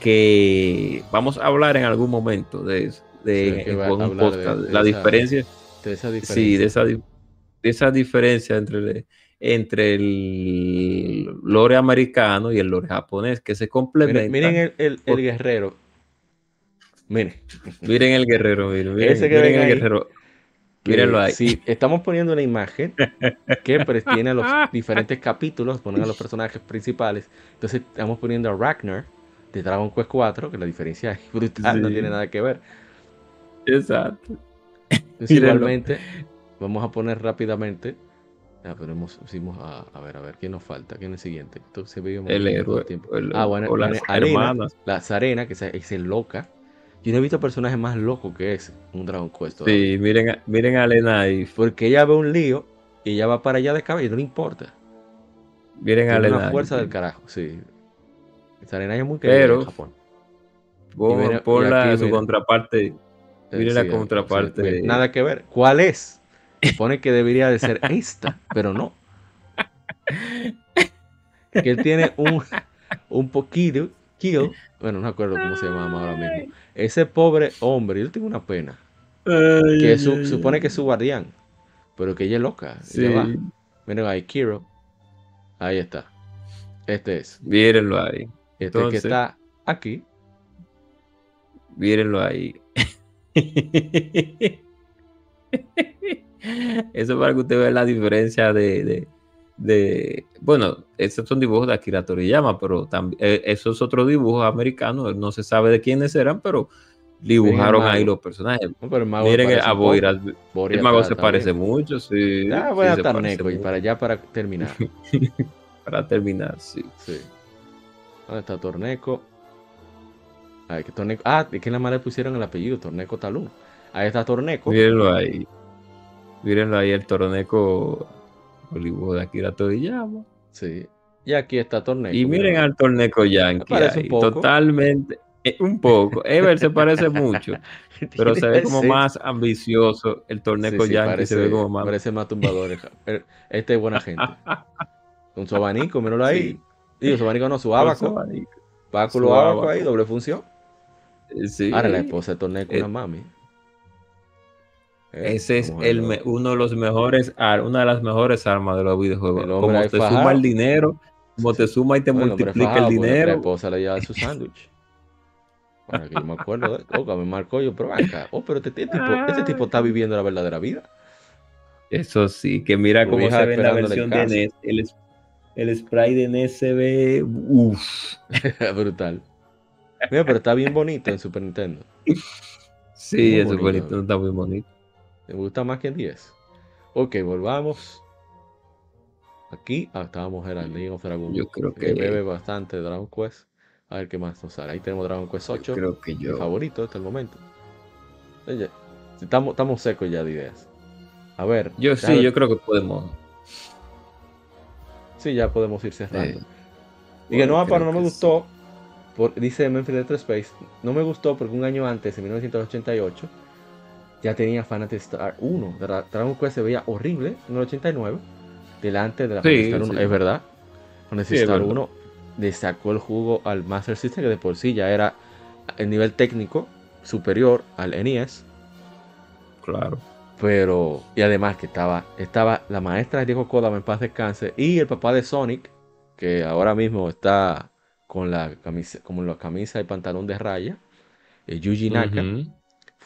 que vamos a hablar en algún momento de eso, de, Sí, un la esa diferencia De esa diferencia. Sí, de esa, de esa diferencia entre, entre el lore americano y el lore japonés, que se complementan. Miren, miren el, el, guerrero. Miren. Miren el guerrero, miren, miren, Ese que miren el ahí, guerrero. Mírenlo ahí. Sí, estamos poniendo una imagen que tiene los diferentes capítulos, ponen a los personajes principales. Entonces estamos poniendo a Ragnar de Dragon Quest 4, que la diferencia es brutal, no tiene nada que ver. Exacto. igualmente, vamos a poner rápidamente. Ya, pero hemos, a, a, ver, a ver, ¿quién nos falta? ¿Quién es el siguiente? Entonces, el héroe. Tiempo. ah, bueno, las Arena, la Sarena, que es, el loca. Yo no he visto personajes más locos que ese, un Dragon Quest. Sí, miren, miren a Elena ahí. Porque ella ve un lío y ella va para allá de cabello, no le importa. Miren a Elena. una fuerza del carajo, sí. Sarena es muy querida en Japón. Por, la, su contraparte Mire la contraparte. nada que ver. ¿Cuál es? Supone que debería de ser esta, pero no. Que él tiene un, un poquito, kill, bueno, no me acuerdo cómo se llama ahora mismo. Ese pobre hombre, yo tengo una pena. que supone que es su guardián, pero que ella es loca. Sí. Miren ahí, Kiro. Ahí está. Este es. Mírenlo ahí. Este que está aquí. Mírenlo ahí. Eso para que usted vea la diferencia de, de, bueno, esos son dibujos de Akira Toriyama, pero también eh, esos otros dibujos americanos, no se sabe de quiénes eran, pero dibujaron ahí los personajes. Miren a Boira, el mago se parece mucho, sí. Ya voy a Torneco y para allá para terminar. para terminar, sí. sí. ¿Dónde está Torneco? que Ah, es que la madre pusieron el apellido, Torneco Talún. Ahí está Torneco. Mírenlo ahí. Mírenlo ahí, el Torneco De Akira Toriyama. Sí. Y aquí está Torneco. Y miren al Torneco Yankee. Ahí, Totalmente. Eh, un poco. Ever se parece mucho, pero se ve como más ambicioso. El Torneco Yankee parece, se ve como más. Parece más tumbador. Este es buena gente. Un su abanico, míralo ahí. Digo, su abanico no, su abaco. Báculo abaco ahí, doble función. Ahora la esposa de Torneco una mami. Eh, ese es el uno de los mejores, una de las mejores armas de los videojuegos. Como te suma el dinero, como te suma y te multiplica el dinero. La esposa le lleva su sándwich. Para que yo me acuerdo de oh, me marcó yo, pero acá, oh, pero este, tipo, este tipo está viviendo la verdadera vida. Eso sí, que mira cómo se ve la versión de NES. El, el spray de NES se ve, uff. Brutal. Mira, pero está bien bonito en Super Nintendo. Sí, en Super Nintendo está muy bonito. Me gusta más que en 10. Ok, volvamos. Aquí ah, estábamos en el League of Dragon. Yo creo que, bebe bastante Dragon Quest. A ver qué más nos sale. Ahí tenemos Dragon Quest 8. creo que yo. Mi favorito hasta el momento. Oye, estamos, estamos secos ya de ideas. A ver. Yo sí, yo creo que podemos. Sí, ya podemos ir cerrando. y que no, para no me gustó dice Memphis Retro Space, no me gustó porque un año antes, en 1988, ya tenía Fantasy Star 1. Dragon Quest se veía horrible en el 89, delante de la sí, Star 1. Es verdad. Fantasy Star 1 le sacó el jugo al Master System, que de por sí ya era el nivel técnico superior al NES. Claro. Pero, y además que estaba, estaba la maestra Diego Kodama en paz descanse y el papá de Sonic, que ahora mismo está con la camisa, como la camisa y pantalón de raya, eh, Yuji Naka,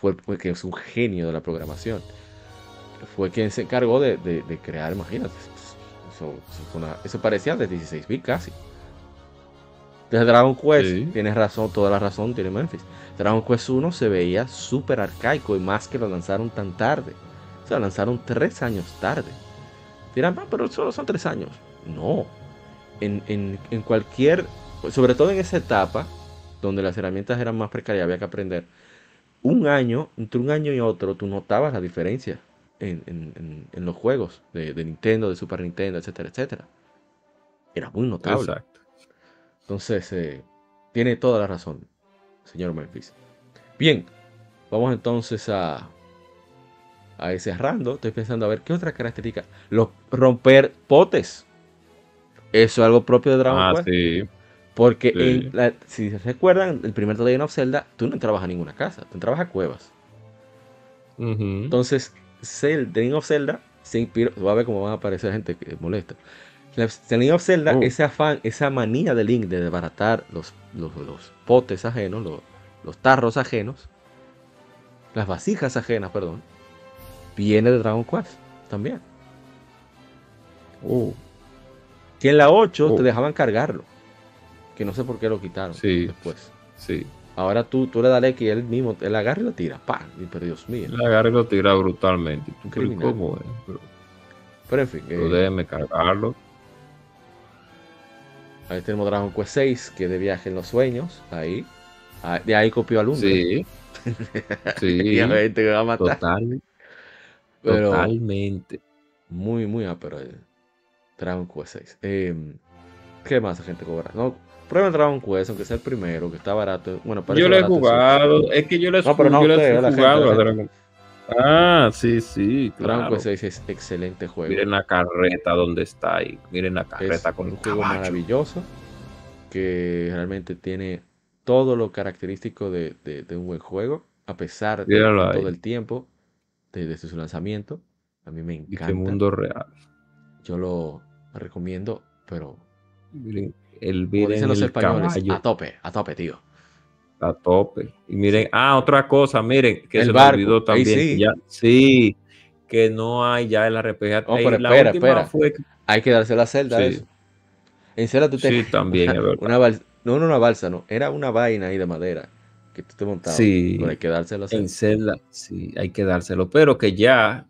fue, que es un genio de la programación. Fue quien se encargó de, crear, imagínate, eso, parecía de 16 bits casi. Desde Dragon Quest, tienes razón, toda la razón tiene Memphis. Dragon Quest 1 se veía súper arcaico y más que lo lanzaron tan tarde. O sea, lo lanzaron tres años tarde. Dirán, ah, pero solo son tres años. No. En, en, en cualquier sobre todo en esa etapa, donde las herramientas eran más precarias, había que aprender. Un año, entre un año y otro, tú notabas la diferencia en, los juegos de, Nintendo, de Super Nintendo, etcétera, etcétera. Era muy notable. Exacto. Entonces, eh, tiene toda la razón, señor Memphis. Bien, vamos entonces a, a ese cerrando. Estoy pensando a ver qué otra característica. Los romper potes. Eso es algo propio de Dragon ah, Quest. Sí. Porque si se recuerdan, el primer The Legend of Zelda, tú no entrabas a ninguna casa, tú entrabas a cuevas. Entonces, The Legend of Zelda se inspiró. Va a ver cómo van a aparecer gente que molesta. The Legend of Zelda, Oh. ese afán, esa manía de Link de desbaratar los, los, los potes ajenos, los, los tarros ajenos, las vasijas ajenas, perdón, viene de Dragon Quest también. Oh, Que en la 8 Oh. te dejaban cargarlo. Que no sé por qué lo quitaron Sí. después. sí. Ahora tú, tú le das X y él mismo, él agarra y lo tira. ¡Pam! Y, Pero Dios mío. El agarre lo tira brutalmente. ¿Y tú, pero. ¿Cómo es? Pero, Pero en fin, pero eh, déjeme cargarlo. ahí tenemos Dragon Quest 6, que es de viaje en los sueños. Ahí. Ah, De ahí copió al Lundgren. Sí. Sí. Y a gente que va a matar. Total, Pero totalmente. muy, muy ápero el Dragon Quest 6. Eh, ¿Qué más gente cobra? No, prueben Dragon Quest, aunque sea el primero, que está barato. Bueno, Yo lo he sí. jugado. Es que yo lo he, No, pero he gente, jugado a. Dragon Ah, sí, sí. Dragon Claro. Quest 6 es excelente juego. Miren la carreta donde está ahí. Miren la es carreta con un el juego caballo. maravilloso que realmente tiene todo lo característico de, de- de un buen juego, a pesar de Míralo todo ahí. el tiempo de- desde su lanzamiento. A mí me Y encanta. qué mundo real. Yo lo recomiendo, pero Miren, el, como dicen los el españoles, caballo a tope, a tope, tío. a tope. Y miren, ah, otra cosa, miren, que El se barco, me olvidó también. sí. que ya- sí, que no hay ya el RPG. Ahí pero espera, espera. fue Hay que darse la celda Sí. eso. En celda tú te Sí, también, es verdad. una balsa, no, no una balsa, no, era una vaina ahí de madera que tú te montabas. Sí. Pero hay que darse la celda. En Zelda, sí, hay que dárselo. Pero que ya.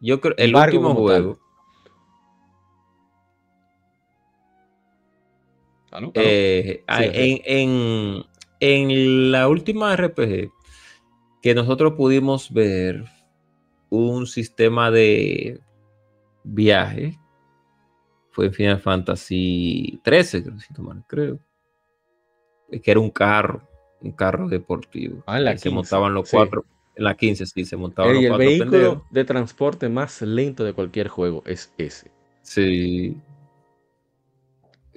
Yo creo. El barco último tal. Ah, eh, Sí, en, en, en la última RPG que nosotros pudimos ver un sistema de viaje fue en Final Fantasy 13, creo, si no creo. Que era un carro, un carro deportivo. Ah, en la Ahí se 15, montaban los sí. cuatro. En la 15, sí, se montaban los el cuatro vehículo pendejos. de transporte más lento de cualquier juego es ese. Sí.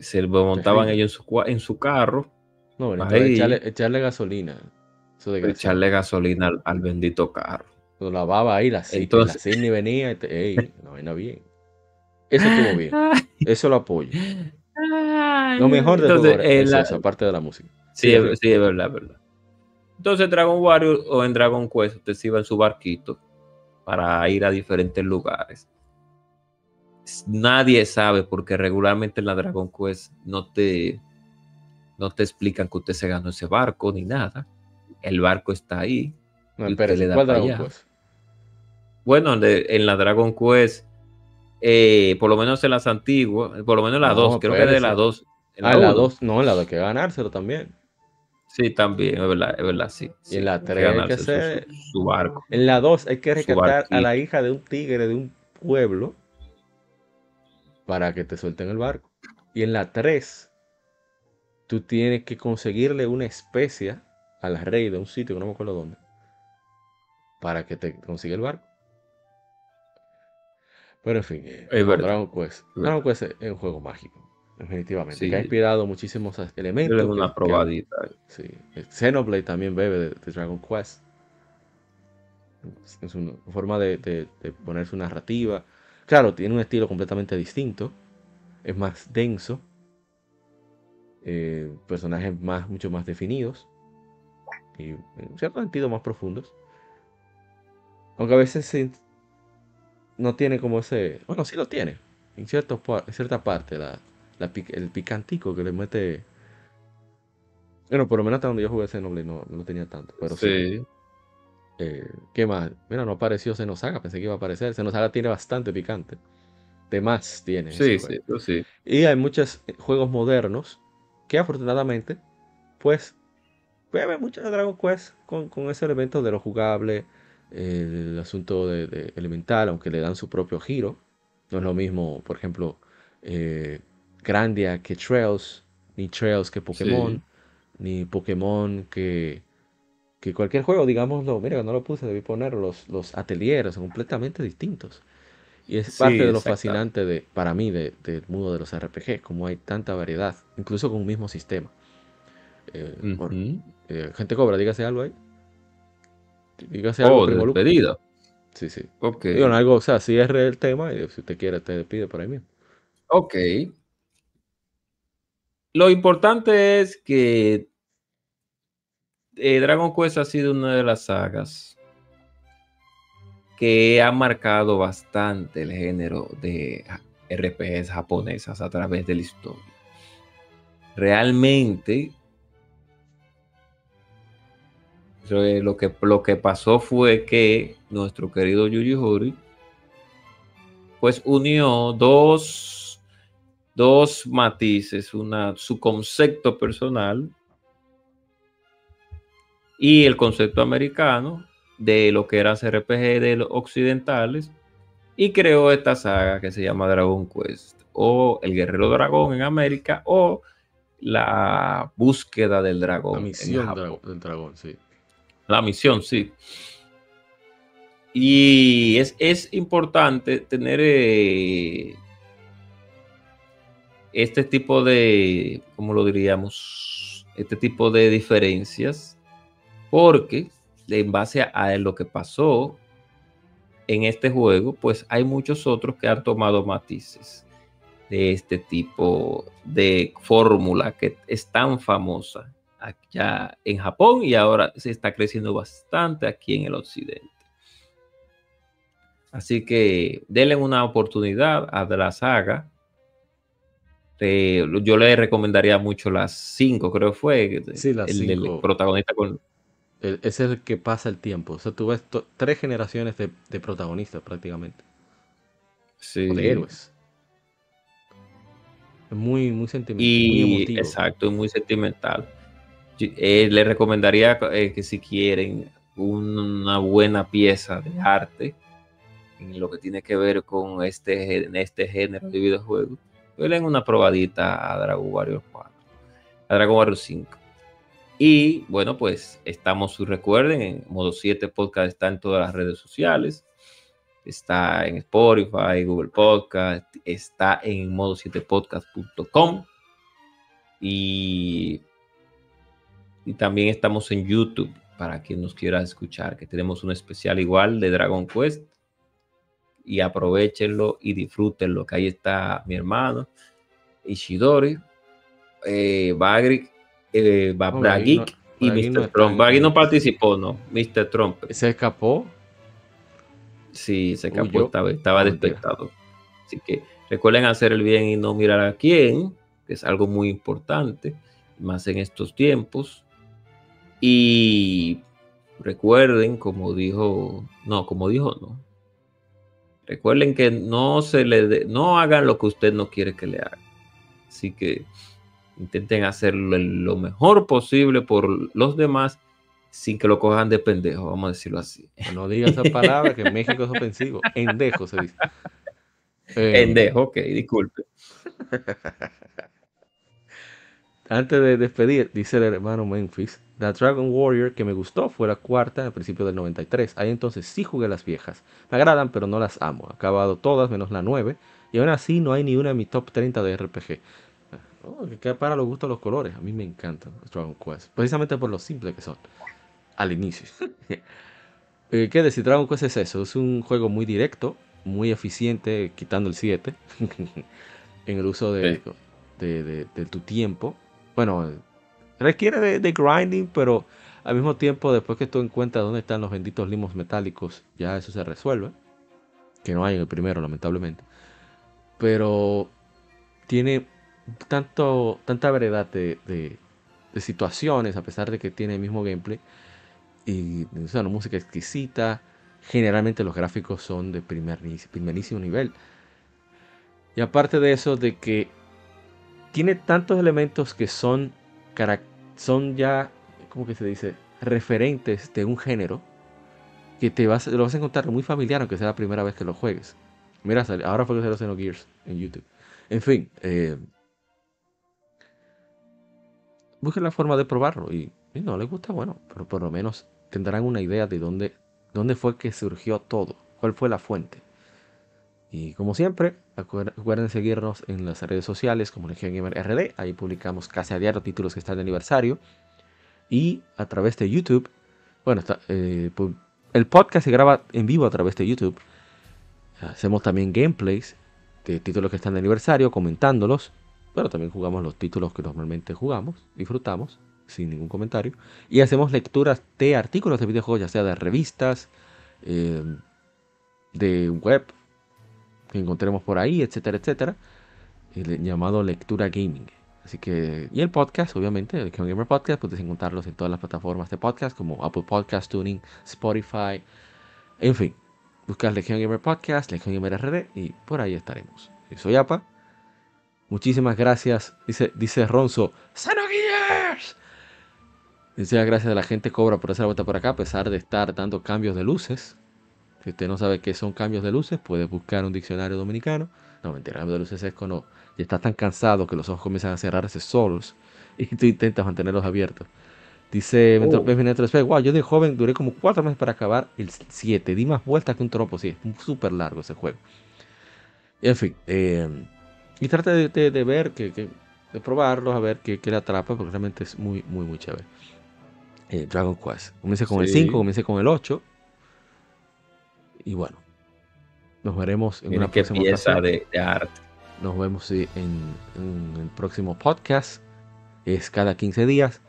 Se lo montaban ellos en su, cua- en su carro, No, bueno, Ahí. entonces echarle, echarle gasolina. Eso de echarle gasolina al, al bendito carro. Lo lavaba ahí, la, Sid- Entonces- la Sidney venía. y te- ey, una vaina bien. Eso estuvo bien. Eso lo apoyo. Lo mejor de Entonces, todo en es la- eso, aparte de la música. Sí, Sí, es, sí, es verdad, es verdad. Entonces, Dragon Warrior o en Dragon Quest, usted se iba en su barquito para ir a diferentes lugares. Nadie sabe porque regularmente en la Dragon Quest no te, no te explican que usted se ganó ese barco ni nada. El barco está ahí. No, espérate, le da ¿cuál Dragon allá. Quest? Bueno, de- en la Dragon Quest, eh, por lo menos en las antiguas, por lo menos en la No, 2, creo que de espérese. la 2. Ah, en la. 2, no, en la 2 hay que ganárselo también. Sí, también, es verdad, es verdad, sí. Y en la sí, tres hay que hacer- su, su barco. En la 2 hay que rescatar a la hija de un tigre de un pueblo para que te suelten el barco. Y en la 3, tú tienes que conseguirle una especia al rey de un sitio que no me acuerdo dónde para que te consiga el barco. Pero en fin, eh, Es. Dragon Quest. Es Dragon Quest es es un juego mágico, definitivamente. Sí. Que ha inspirado muchísimos elementos. Que- una que- probadita. Sí, el Xenoblade también bebe de, de Dragon Quest. Es una forma de, de- de poner su narrativa. Claro, tiene un estilo completamente distinto. Es más denso. eh, personajes más, mucho más definidos. Y en cierto sentido más profundos. Aunque a veces no tiene como ese. Bueno, sí lo tiene. En, ciertos pa- en cierta parte, la, la el picantico que le mete. Bueno, por lo menos hasta donde yo jugué Xenoblade no, no lo tenía tanto. Pero. Sí. Eh, ¿Qué más? Mira, no apareció Xenosaga, pensé que iba a aparecer. Xenosaga tiene bastante picante. De más tiene. Sí, sí, sí. Y hay muchos eh, juegos modernos que afortunadamente, pues, beben mucho de Dragon Quest con, con ese elemento de lo jugable, el asunto de, de elemental, aunque le dan su propio giro. No es lo mismo, por ejemplo, eh, Grandia que Trails, ni Trails que Pokémon, Sí. ni Pokémon que, que cualquier juego, digámoslo. Mira, no lo puse, debí poner los, los ateliers, son completamente distintos. Y es Sí, parte de lo fascinante de, para mí de- del mundo de los RPG, como hay tanta variedad, incluso con un mismo sistema. Eh, bueno, eh, gente cobra, dígase algo ahí. Dígase algo, Oh, de despedida. Sí, sí. Ok. Digo, algo, o sea, cierre el tema y si usted quiere, te despide por ahí mismo. Ok. Lo importante es que eh, Dragon Quest ha sido una de las sagas que ha marcado bastante el género de RPGs japonesas a través de la historia. Realmente, lo que, lo que pasó fue que nuestro querido Yuji Horii pues unió dos, dos matices, su concepto personal y el concepto americano de lo que eran RPG de los occidentales y creó esta saga que se llama Dragon Quest o El Guerrero Dragón en América o La búsqueda del dragón. La misión del dragón, sí. La misión, sí. Y es, importante tener eh, este tipo de, ¿cómo lo diríamos? Este tipo de diferencias, porque en base a lo que pasó en este juego, pues hay muchos otros que han tomado matices de este tipo de fórmula que es tan famosa allá en Japón y ahora se está creciendo bastante aquí en el occidente. Así que denle una oportunidad a la saga. Eh, yo le recomendaría mucho las cinco, creo que fue. Sí, las el, cinco. protagonista con, es el que pasa el tiempo. O sea, tú ves tres generaciones de, protagonistas prácticamente. Sí. de héroes. Es muy, muy sentimental. Y, exacto, muy sentimental. Eh, le recomendaría eh, que si quieren una buena pieza de arte en lo que tiene que ver con este, este género de videojuegos, pues den una probadita a Dragon Warrior 4, a Dragon Warrior 5. Y bueno, pues estamos, recuerden, en modo 7 podcast está en todas las redes sociales. Está en Spotify, Google Podcast, está en modo7podcast.com. Y, y también estamos en YouTube para quien nos quiera escuchar, que tenemos un especial igual de Dragon Quest. Y aprovechenlo y disfrútenlo, que ahí está mi hermano, Ishidori, eh, Bagric eh, y Mr. Trump. Bagui no participó, no. Mr. Trump. ¿Se escapó? Sí, se escapó, estaba, estaba despectado. Así que recuerden hacer el bien y no mirar a quién, que es algo muy importante, más en estos tiempos. Y recuerden, como dijo, no, como dijo, no. Recuerden que no se le no hagan lo que usted no quiere que le hagan. Así que Intenten hacerlo lo mejor posible por los demás sin que lo cojan de pendejo, vamos a decirlo así. No digas esa palabra que en México es ofensivo. Endejo se dice. Eh, Endejo, ok, disculpe. Antes de despedir, dice el hermano Memphis, The Dragon Warrior que me gustó fue la cuarta al principio del 93. Ahí entonces sí jugué las viejas. Me agradan, pero no las amo. He acabado todas menos la 9. Y aún así no hay ni una en mi top 30 de RPG. Oh, que para los gustos los colores. A mí me encantan Dragon Quest. Precisamente por lo simple que son. Al inicio. eh, ¿Qué decir? Dragon Quest es eso. Es un juego muy directo, muy eficiente, quitando el 7. en el uso de, de, tu tiempo. Bueno, requiere de, grinding, pero al mismo tiempo, después que tú encuentras dónde están los benditos limos metálicos, ya eso se resuelve. Que no hay en el primero, lamentablemente. Pero tiene tanto, tanta variedad de, situaciones, a pesar de que tiene el mismo gameplay. Y o una música exquisita. Generalmente los gráficos son de primer, primerísimo nivel. Y aparte de eso, de que tiene tantos elementos que son, son ya, ¿cómo que se dice? Referentes de un género. Que te vas, lo vas a encontrar muy familiar, aunque sea la primera vez que lo juegues. Mira, ahora fue que se lo Gears en YouTube. En fin, eh, busquen la forma de probarlo y, no les gusta, bueno, pero por lo menos tendrán una idea de dónde, dónde fue que surgió todo, cuál fue la fuente. Y como siempre, recuerden seguirnos en las redes sociales como Legion Gamer RD, ahí publicamos casi a diario títulos que están de aniversario. Y a través de YouTube, bueno, está, eh, el podcast se graba en vivo a través de YouTube. Hacemos también gameplays de títulos que están de aniversario, comentándolos. Pero también jugamos los títulos que normalmente jugamos, disfrutamos, sin ningún comentario. Y hacemos lecturas de artículos de videojuegos, ya sea de revistas, eh, de web, que encontremos por ahí, etcétera, etcétera. Llamado lectura gaming. Así que, y el podcast, obviamente, el Gamer Podcast, puedes encontrarlos en todas las plataformas de podcast como Apple Podcast Tuning, Spotify, en fin. Buscas Legion Gamer Podcast, Legion Gamer RD y por ahí estaremos. soy Apa. Muchísimas gracias, dice, dice Ronzo, Xenogears. Muchas gracias a la gente Cobra por hacer la vuelta por acá, a pesar de estar dando cambios de luces. Si usted no sabe qué son cambios de luces, puede buscar un diccionario dominicano. No, mentira, cambios de luces es cuando y estás tan cansado que los ojos comienzan a cerrarse solos y tú intentas mantenerlos abiertos. Dice oh. wow, yo de joven duré como cuatro meses para acabar el 7. Di más vueltas que un trompo, sí, es súper largo ese juego. En fin, eh, y trata de, ver, que, de probarlos, a ver qué, le atrapa, porque realmente es muy, muy, muy chévere. Eh, Dragon Quest. Comience con el 5, comience con el 8. Y bueno, nos veremos en una próxima pieza de, de arte. Nos vemos en, el próximo podcast. Es cada 15 días.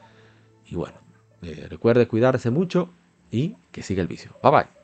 Y bueno, eh, recuerde cuidarse mucho y que siga el vicio. Bye bye.